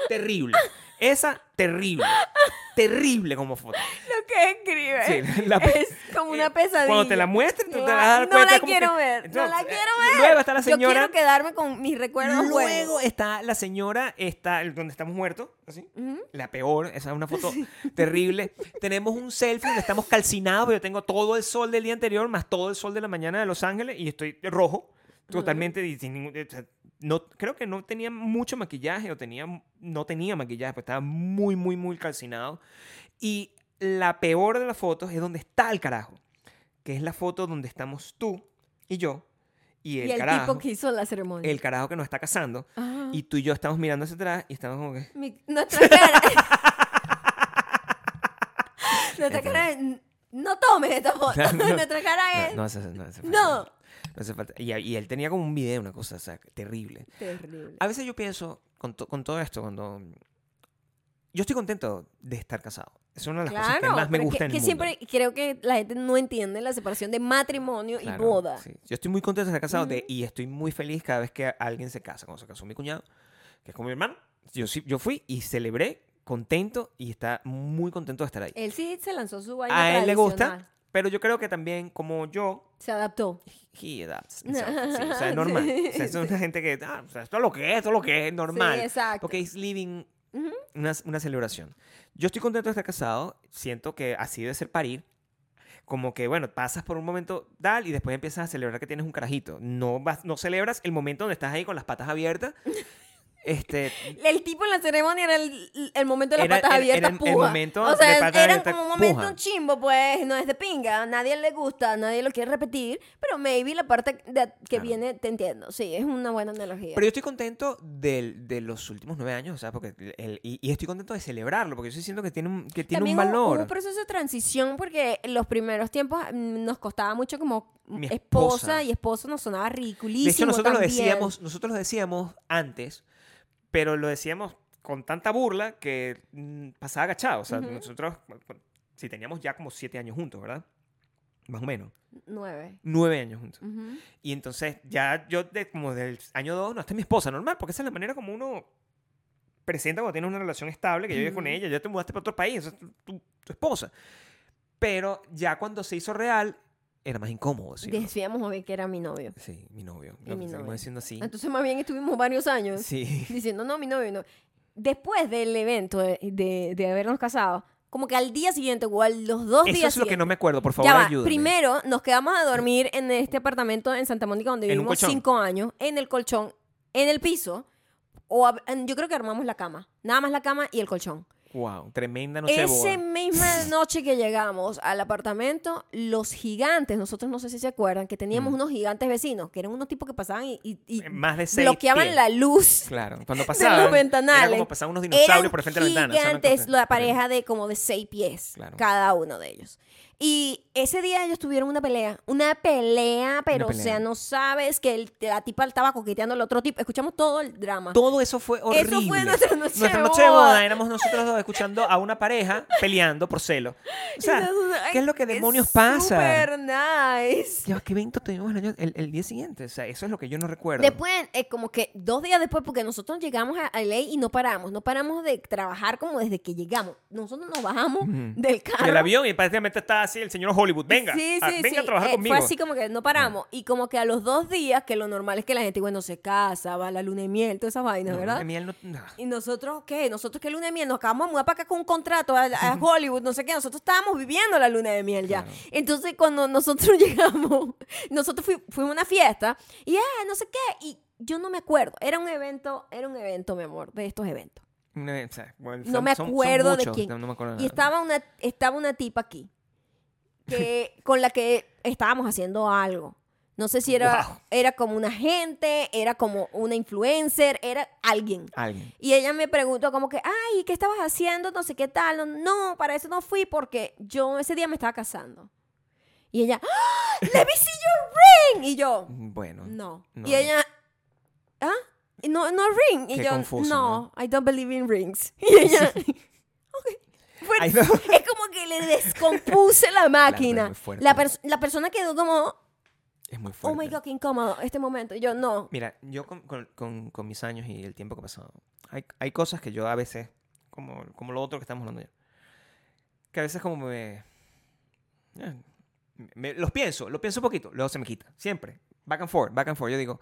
terrible. Esa, terrible. [LAUGHS] Terrible como foto. Lo que escribe Sí, la- es como una eh, pesadilla. Cuando te la muestres, tú te vas a dar no cuenta la como quiero que- ver, no la eh, quiero ver. Luego está la Yo señora. quiero quedarme con mis recuerdos Luego buenos. está la señora, está donde estamos muertos, así. Ujú. La peor, esa es una foto terrible. [LAUGHS] Tenemos un selfie donde estamos calcinados, yo tengo todo el sol del día anterior, más todo el sol de la mañana de Los Ángeles, y estoy rojo, totalmente, sin ningún- no, creo que no tenía mucho maquillaje, o tenía, no tenía maquillaje, pero estaba muy, muy, muy calcinado. Y la peor de las fotos es donde está el carajo, que es la foto donde estamos tú y yo, y el, y el carajo, tipo que hizo la ceremonia. el carajo que nos está casando, Ah. y tú y yo estamos mirando hacia atrás, y estamos como que... Mi- nuestra cara. [LAUGHS] nuestra cara es, no tomes esta foto. [LAUGHS] No, [LAUGHS] nuestra cara es. No, no no. No. No hace falta. Y, y él tenía como un video, una cosa, o sea, terrible. Terrible. A veces yo pienso, con, to- con todo esto, cuando... Yo estoy contento de estar casado. Es una de las cosas que Claro, más me gusta que, en que el mundo. siempre creo que la gente no entiende la separación de matrimonio Claro, y boda. sí. Yo estoy muy contento de estar casado de- y estoy muy feliz cada vez que alguien se casa. Cuando se casó mi cuñado, que es con mi hermano, yo, sí, yo fui y celebré contento y está muy contento de estar ahí. Él sí se lanzó su vaina A él le gusta. Pero yo creo que también como yo, Se adaptó. he adapts [LAUGHS] himself. Sí, o sea, es normal. O sea, [LAUGHS] es una gente que, ah, o sea, esto es lo que es, esto es lo que es, normal. Sí, exacto. Porque es living una, una celebración. Yo estoy contento de estar casado, siento que así debe ser parir. Como que, bueno, pasas por un momento tal y después empiezas a celebrar que tienes un carajito. No, vas, no celebras el momento donde estás ahí con las patas abiertas. Este, El tipo en la ceremonia era el, el momento de las Era- patas era- era abiertas el- el momento o sea, de patas era abiertas como un momento puja. chimbo, pues, no es de pinga, a nadie le gusta, nadie lo quiere repetir, pero maybe la parte de- que Claro. viene, te entiendo, sí, es una buena analogía. pero yo estoy contento del- de los últimos nueve años, o sea, porque el- y, y estoy contento de celebrarlo, porque yo sí siento que tiene un, que tiene También un valor. Hubo un proceso de transición porque los primeros tiempos mm, nos costaba mucho como Mi esposa. esposa. y esposo nos sonaba ridiculísimo De hecho, nosotros lo decíamos, nosotros lo decíamos antes, pero lo decíamos con tanta burla que mm, pasaba agachado. O sea, Ujú. nosotros, si teníamos ya como siete años juntos, ¿verdad? Más o menos. Nueve. Nueve años juntos. Ujú. Y entonces ya yo, de, como del año dos, no, esta es mi esposa, normal, porque esa es la manera como uno presenta cuando tiene una relación estable, que yo vivo con ella, ya te mudaste para otro país, es tu- tu esposa. Pero ya cuando se hizo real, era más incómodo. Decíamos bien que era mi novio. Sí, mi novio. Lo mi novio. diciendo así. Entonces más bien estuvimos varios años Sí. diciendo, no, mi novio, no. Después del evento de, de, de habernos casado, como que al día siguiente o a los dos Eso días es lo que no me acuerdo, por favor, ya va, ayúdame. primero nos quedamos a dormir en este apartamento en Santa Mónica donde vivimos cinco años, en el colchón, en el piso, o ab- en- yo creo que armamos la cama, nada más la cama y el colchón. Wow, tremenda noche de Esa misma noche que llegamos al apartamento, los gigantes, nosotros no sé si se acuerdan, que teníamos Mm. unos gigantes vecinos, que eran unos tipos que pasaban y, y- y Eh, Más de seis bloqueaban pies. la luz Claro, [LAUGHS] cuando de pasaban. los ventanales. Era como pasaban unos dinosaurios Eran por el frente de la ventana. gigantes, la pareja de como de seis pies, Claro. cada uno de ellos. Y ese día ellos tuvieron una pelea, una pelea, pero pelea. o sea, no sabes que el- la tipa estaba coqueteando al otro tipo. Escuchamos todo el drama. Todo eso fue horrible. Eso fue nuestra noche Nuestra de noche de boda. Éramos nosotros dos escuchando a una pareja [LAUGHS] peleando por celo. O sea, ¿qué es lo que demonios pasa? Super nice. Ya, ¿Qué evento tuvimos el, año- el- el día siguiente? O sea, eso es lo que yo no recuerdo. Después, eh, como que dos días después, porque nosotros llegamos a LA y no paramos, no paramos de trabajar como desde que llegamos. Nosotros nos bajamos del carro. el avión y prácticamente está así el señor Hollywood. Venga, Sí, a- sí, venga a sí. trabajar Eh, conmigo. Fue así como que no paramos. Y como que a los dos días, que lo normal es que la gente, bueno, se casa, va a la luna de miel, todas esas vainas, No, ¿verdad? de miel no- no. Y nosotros, ¿qué? Nosotros, ¿qué luna de miel? Nos acabamos de mudar para acá con un contrato a, a Hollywood, no sé qué. Nosotros estábamos viviendo la luna de miel ya. Claro. Entonces, cuando nosotros [LAUGHS] llegamos, nosotros fui- fuimos a una fiesta y, ah, no sé qué. Y yo no me acuerdo. Era un evento, era un evento, mi amor, de estos eventos. Una- o sea, bueno, No son- me son- son acuerdo de muchos, quién. No, no me acuerdo Y nada. estaba una, estaba una tipa aquí que, con la que estábamos haciendo algo. No sé si era, Wow. era como una gente, era como una influencer, era alguien. Alguien. Y ella me preguntó como que, ay, ¿qué estabas haciendo? No sé qué tal. No, no, para eso no fui porque yo ese día me estaba casando. Y ella, ¡Ah! ¡Let me see your ring! Y yo, Bueno. no. No. Y ella, ¿ah? no, no ring. Y Qué yo, confuso, no, I don't believe in rings. [LAUGHS] Y ella, ok. Fue- Ay, no. [LAUGHS] es como que le descompuse la [LAUGHS] máquina. fuerte. la, pers- la persona quedó como, Es muy oh fuerte. my god, qué incómodo este momento. Yo, no. Mira, yo con, con- con- con mis años y el tiempo que he pasado, hay, hay cosas que yo a veces, como, como lo otro que estamos hablando ya, que a veces como me, eh, me- Los pienso, lo pienso un poquito, luego se me quita, siempre. Back and forth, back and forth. Yo digo,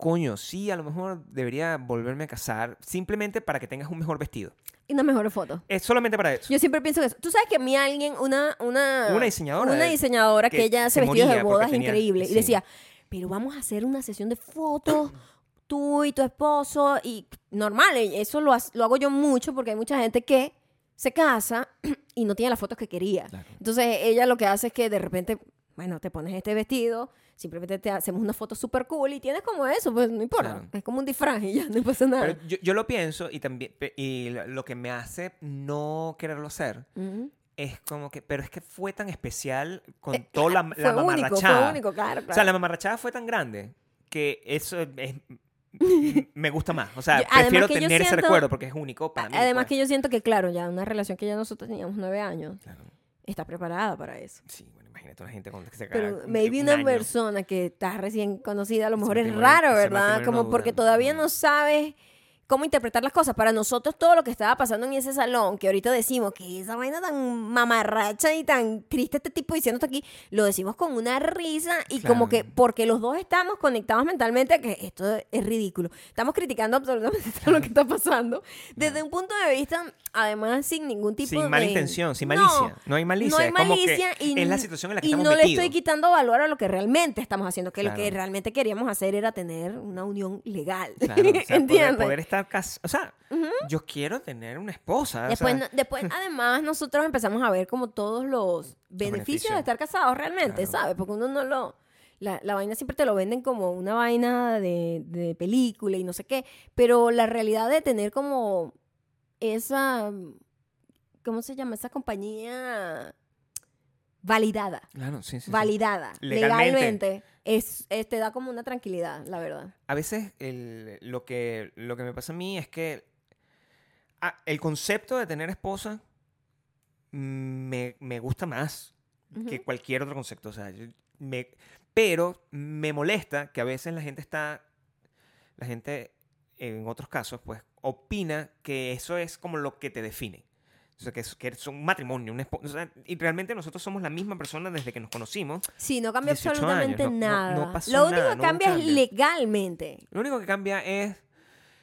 coño, sí, a lo mejor debería volverme a casar simplemente para que tengas un mejor vestido. Y una mejor foto. Es solamente para eso. Yo siempre pienso eso. Tú sabes que a mí alguien, una... Una, Una diseñadora Una diseñadora que, que ella hace vestidos de bodas tenía- increíble. sí. Y decía, pero vamos a hacer una sesión de fotos, [CLEARS THROAT] tú y tu esposo. Y normal, eso lo, lo hago yo mucho porque hay mucha gente que se casa [CLEARS THROAT] y no tiene las fotos que quería. Claro. Entonces ella lo que hace es que de repente, bueno, te pones este vestido, simplemente te hacemos una foto súper cool y tienes como eso, pues no importa. Claro. Es como un disfraz y ya no pasa nada. Pero yo, yo lo pienso y también y lo que me hace no quererlo hacer es como que, pero es que fue tan especial con Eh, toda la, fue la único, mamarrachada. fue único, claro, O claro. sea, la mamarrachada fue tan grande que eso es- [LAUGHS] me gusta más. O sea, Yo- prefiero tener ese recuerdo porque es único para mí. Además pues. que yo siento que, claro, ya una relación que ya nosotros teníamos nueve años Claro. Está preparada para eso. Sí, bueno, imagínate una gente con que se Pero maybe un una año. persona que está recién conocida a lo mejor es raro, ¿verdad? Como porque todavía no sabes cómo interpretar las cosas. Para nosotros todo lo que estaba pasando en ese salón, que ahorita decimos que esa vaina tan mamarracha y tan triste este tipo diciendo esto aquí, lo decimos con una risa y como que porque los dos estamos conectados mentalmente que esto es ridículo. Estamos criticando absolutamente [LAUGHS] todo lo que está pasando desde un punto de vista, además sin ningún tipo de... Sin mala intención, sin malicia. No, hay malicia. no hay es como que malicia y, es la situación en la que y estamos no le estoy quitando valor a lo que realmente estamos haciendo, que lo que realmente queríamos hacer era tener una unión legal. Claro, o sea, [LAUGHS] poder, ¿Entiendes? poder estar casado. O sea, yo quiero tener una esposa. o Después, sea, no- después, [LAUGHS] además, nosotros empezamos a ver como todos los beneficios, de estar casados realmente, Claro. ¿sabes? Porque uno no lo... La, la vaina siempre te lo venden como una vaina de, de película y no sé qué, pero la realidad de tener como esa... ¿Cómo se llama? Esa compañía validada. Claro, sí, sí, sí. validada Legalmente. legalmente, es, es- te da como una tranquilidad, la verdad. A veces el- lo, que, lo que me pasa a mí es que ah, el concepto de tener esposa me, me gusta más que cualquier otro concepto. O sea, yo- me, pero me molesta que a veces la gente está, la gente en otros casos, pues opina que eso es como lo que te define. O sea, que es, que es un matrimonio, esposa. o sea, y realmente nosotros somos la misma persona desde que nos conocimos. Sí, no cambia 18 absolutamente años, no- no- nada. no pasó Lo único nada, que cambia es legalmente. Lo único que cambia es...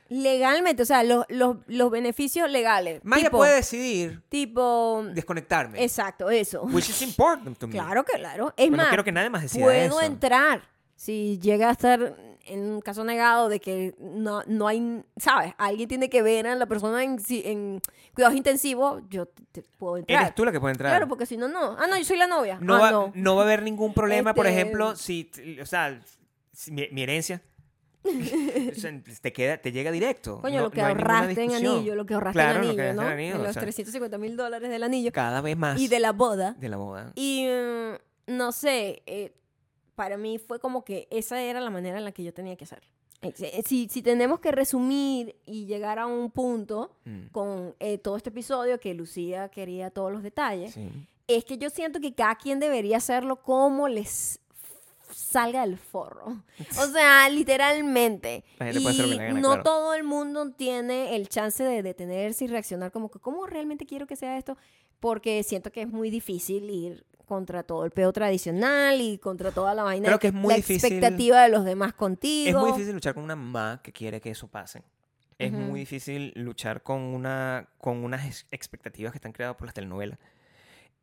Legalmente, o sea, los, los, los beneficios legales. Maya tipo, puede decidir tipo, desconectarme. exacto, eso. Which is important to me. Claro, claro. Es Pero más, no quiero que nadie más decida puedo eso. entrar. Si llega a estar en un caso negado de que no, no hay, ¿sabes? Alguien tiene que ver a la persona en, en cuidados intensivos, yo te, te puedo entrar. Eres tú la que puede entrar. Claro, porque si no, no. Ah, no, yo soy la novia. no, ah, va, no. no va a haber ningún problema, por Este- ejemplo, si, o sea, si mi, mi herencia [LAUGHS] te, queda, te llega directo. Coño, No- lo que no ahorraste en anillo, lo que ahorraste Claro, en lo anillo, que ¿no? gastaste en anillo, en o los sea, 350 mil dólares del anillo Cada vez más y de la boda. de la boda. Y mm, no sé, eh, para mí fue como que esa era la manera en la que yo tenía que hacerlo. Eh, Si, si- si tenemos que resumir y llegar a un punto Mm, con eh, todo este episodio que Lucía quería todos los detalles, sí. es que yo siento que cada quien debería hacerlo como les salga del forro. O [LAUGHS] sea, literalmente. Y gana, no claro. todo el mundo tiene el chance de detenerse y reaccionar como que, ¿cómo realmente quiero que sea esto? Porque siento que es muy difícil ir contra todo el peo tradicional y contra toda la vaina. Creo que es muy la difícil- expectativa de los demás contigo. Es muy difícil luchar con una mamá que quiere que eso pase. Es muy difícil luchar con, una, con unas ex- expectativas que están creadas por las telenovelas.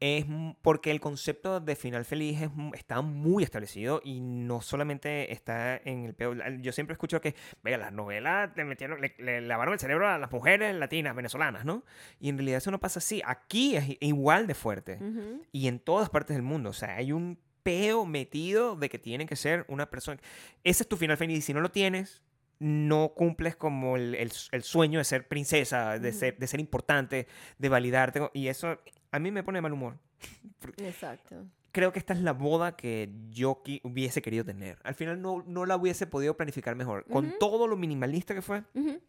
Es porque el concepto de final feliz es está muy establecido y no solamente está en el peo. Yo siempre escucho que, vea, las novelas le, metieron, le, le lavaron el cerebro a las mujeres latinas, venezolanas, ¿no? Y en realidad eso no pasa así. Aquí es igual de fuerte Ujú. y en todas partes del mundo. O sea, hay un peo metido de que tiene que ser una persona. Ese es tu final feliz. Y si no lo tienes, no cumples como el, el- el sueño de ser princesa, de, ser, de ser importante, de validarte. Y eso a mí me pone de mal humor. [LAUGHS] Exacto. creo que esta es la boda que yo hubiese querido tener. Al final no, no la hubiese podido planificar mejor. Con Ujú. todo lo minimalista que fue, Ujú.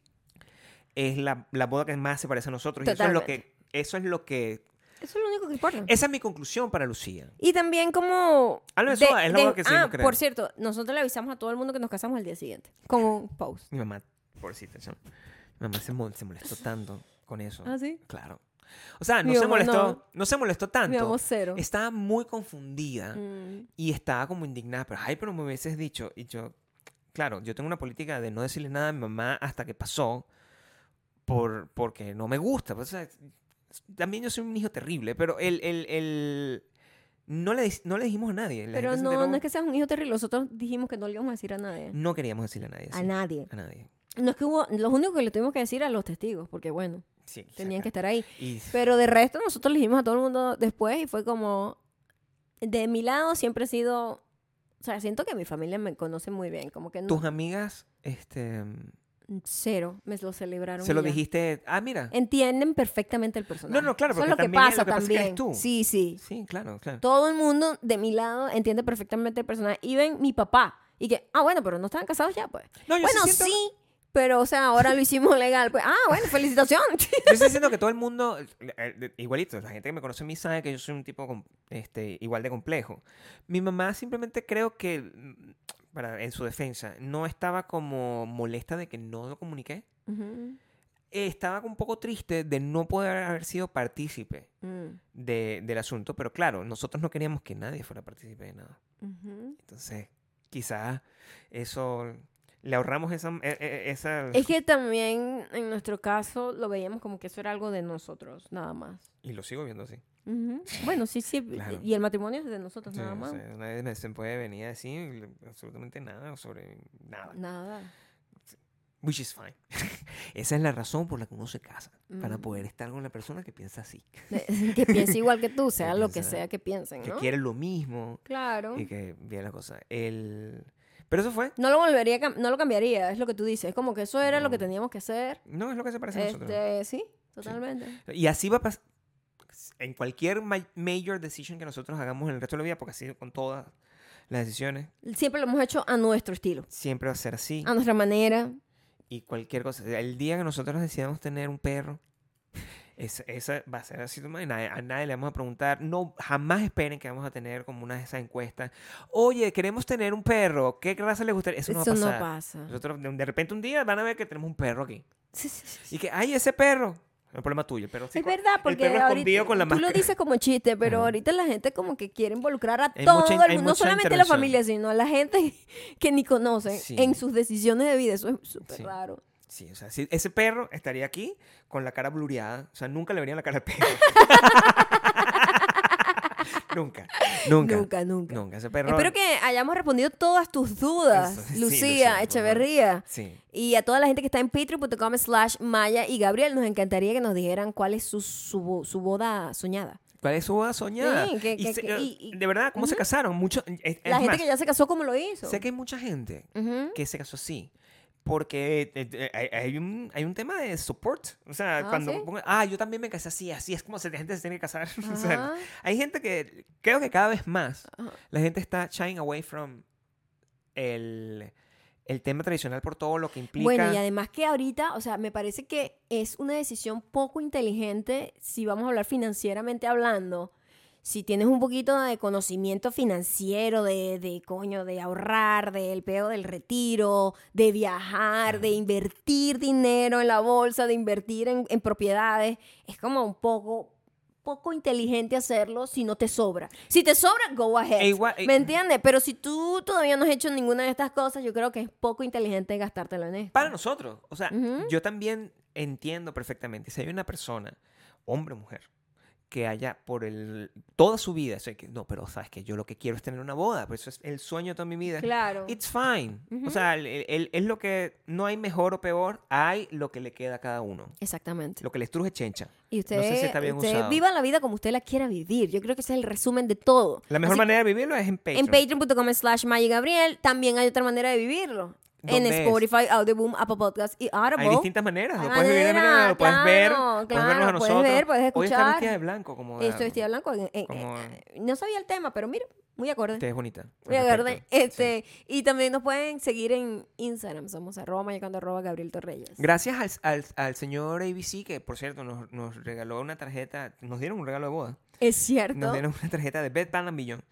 es la, la boda que más se parece a nosotros. Y eso es lo que... Eso es lo que... Eso es lo único que importa. Esa es mi conclusión para Lucía. Y también como... Ah, no, eso es lo que sí, Ah, creo. por cierto, nosotros le avisamos a todo el mundo que nos casamos al día siguiente. Con un post. Mi mamá, pobrecita, mi mamá se molestó tanto con eso. ¿Ah, sí? Claro. O sea, no Mi se molestó, no. no. se molestó tanto. cero. Estaba muy confundida Mm. y estaba como indignada. Pero, ay, pero me hubieses dicho. Y yo, claro, yo tengo una política de no decirle nada a mi mamá hasta que pasó por, porque no me gusta. Pues, o sea, también yo soy un hijo terrible, pero el, el, el- no, le, no le dijimos a nadie. La Pero no, enteró. no es que seas un hijo terrible. Nosotros dijimos que no le íbamos a decir a nadie. No queríamos decirle a nadie. A sí, nadie. A nadie. No es que hubo... Los únicos que le tuvimos que decir a los testigos. Porque bueno, Sí, tenían que estar ahí. Y- Pero de resto, nosotros le dijimos a todo el mundo después y fue como. De mi lado siempre he sido. O sea, siento que mi familia me conoce muy bien. Como que no. tus amigas, este, Cero. Me lo celebraron. se lo ya. dijiste, ah, mira. Entienden perfectamente el personaje. No, no, claro, Eso es porque lo que también pasa lo que pasa es que también. tú. Sí, sí. Sí, claro, claro. Todo el mundo de mi lado entiende perfectamente el personaje. Y ven mi papá. Y que, ah, bueno, pero no estaban casados ya, pues. No, yo Bueno, sí siento- sí. Pero, o sea, ahora lo hicimos [LAUGHS] legal. Pues, ah, bueno, felicitaciones. [LAUGHS] Yo estoy diciendo que todo el mundo, eh, eh, igualito, la gente que me conoce a mí sabe que yo soy un tipo este, igual de complejo. Mi mamá simplemente creo que, mm, para, en su defensa, no estaba como molesta de que no lo comuniqué. Ujú. Eh, Estaba un poco triste de no poder haber sido partícipe Mm, de- del asunto, pero claro, nosotros no queríamos que nadie fuera partícipe de nada. ujú. Entonces, quizás eso le ahorramos esa... e- e- esa Es que también en nuestro caso lo veíamos como que eso era algo de nosotros, nada más. Y lo sigo viendo así. Bueno, sí, sí. Claro. Y el matrimonio es de nosotros, Sí, nada o más. sea, nadie me se puede venir a decir absolutamente nada sobre nada. Nada. Which is fine. [LAUGHS] Esa es la razón por la que uno se casa. Para Mm. poder estar con la persona que piensa así. que piense igual que tú, [LAUGHS] sea Que lo que sea que piensen, Que quiere lo mismo. Claro. Y que bien la cosa. El... Pero eso fue. No lo volvería, no lo cambiaría, es lo que tú dices. Es como que eso era lo que No. teníamos que hacer. No es lo que se parece a nosotros. Este, sí, totalmente. Y así va a pasar. En cualquier ma- major decision que nosotros hagamos en el resto de la vida, porque así con todas las decisiones, Siempre lo hemos hecho a nuestro estilo, siempre va a ser así. a nuestra manera. y cualquier cosa. El día que nosotros decidamos tener un perro, esa, esa va a ser así. nadie- a nadie le vamos a preguntar. No, jamás esperen que vamos a tener como una de esas encuestas. Oye, queremos tener un perro. ¿Qué raza les gustaría? Eso, Eso no no va a pasar. pasa. Nosotros de, repente un día van a ver que tenemos un perro aquí. Sí, sí, sí. Y que, ay, ese perro. No es problema tuyo, pero sí Es verdad, el porque ahorita, con la tú lo dices como chiste, pero ahorita la gente como que quiere involucrar a Hay todo mucha- el mundo, no solamente a la familia, sino a la gente [LAUGHS] que ni conocen Sí. en sus decisiones de vida. Eso es súper Sí. raro. Sí, o sea, si ese perro estaría aquí con la cara blureada. O sea, nunca le verían la cara al perro. [LAUGHS] nunca, nunca. Nunca, nunca. Nunca. Ese perro. Espero que hayamos respondido todas tus dudas, Eso, sí, Lucía, Lucía, por favor. Echeverría. Sí. Y a toda la gente que está en patreon.com slash Maya y Gabriel, nos encantaría que nos dijeran cuál es su, su, su boda soñada. ¿Cuál es su boda soñada? Sí, que- Y que- se- que- y- y- de verdad, ¿cómo se Ujú. casaron? Mucho, es- es la gente más, que ya se casó, ¿cómo lo hizo? Sé que hay mucha gente Ujú. que se casó así. Porque eh, eh, hay, un, hay un tema de support. O sea, Ah, cuando ¿sí? ah, yo también me casé así, así es como la gente se tiene que casar. [LAUGHS] O sea, Ajá. hay gente que, creo que cada vez más, Ajá. la gente está shying away from el, el tema tradicional por todo lo que implica. Bueno, y además que ahorita, o sea, me parece que es una decisión poco inteligente si vamos a hablar financieramente hablando. Si tienes un poquito de conocimiento financiero, de, de coño, de ahorrar, del peo del retiro, de viajar, de invertir dinero en la bolsa, de invertir en, en propiedades, es como un poco, poco inteligente hacerlo si no te sobra. Si te sobra, go ahead. E igual- e- ¿Me entiendes? Pero si tú todavía no has hecho ninguna de estas cosas, yo creo que es poco inteligente gastártelo en esto. Para nosotros. O sea, yo también entiendo perfectamente. Si hay una persona, hombre o mujer, que haya por el, toda su vida, o sea, que, no, pero sabes que yo lo que quiero es tener una boda, pues eso es el sueño de toda mi vida. Claro. It's fine. Ujú. O sea, el- el- es lo que no hay mejor o peor, hay lo que le queda a cada uno. Exactamente. Lo que les truje chencha. Y usted, no sé si está bien usted usado. viva la vida como usted la quiera vivir. Yo creo que ese es el resumen de todo. La mejor Así- manera de vivirlo es en Patreon. En patreon.com slash Gabriel también hay otra manera de vivirlo. En ¿Dónde es? Spotify, Audioboom, Apple Podcast y Audible. Hay distintas maneras. Hay Lo puedes vivir de manera, manera, lo puedes ver, claro, puedes vernos a claro, puedes nosotros. ver, puedes Hoy está escuchar. vestida de blanco, como. Estoy vestida de blanco. en- en- Como- eh, no sabía el tema, pero mira, muy acorde. Te es bonita. Muy acorde. respecto. Sí. Este, Y también nos pueden seguir en Instagram. Somos arroba mayacando arroba Gabriel Torreyes. Gracias al, al, al señor ABC, que por cierto nos, nos regaló una tarjeta, nos dieron un regalo de boda. es cierto. Nos dieron una tarjeta de Bed Bath Beyond.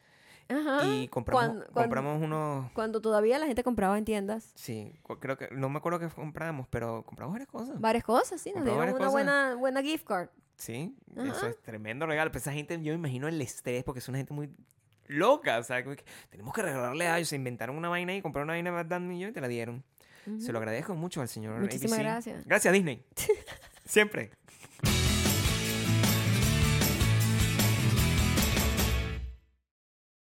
Ajá. Y compramos, Cuando- cuando- compramos unos. Cuando todavía la gente compraba en tiendas. Sí, creo que. No me acuerdo qué compramos, pero compramos varias cosas. Varias cosas, sí. Nos dieron una cosas. buena, buena gift card. Sí, Ajá. eso es tremendo regalo. Pero esa gente, yo me imagino el estrés, porque es una gente muy loca. O sea, que tenemos que regalarle a ellos. Se inventaron una vaina y compraron una vaina de Bad Bad Millón y te la dieron. Se lo agradezco mucho al señor Muchísimas ABC. gracias. Gracias, Disney. [LAUGHS] Siempre.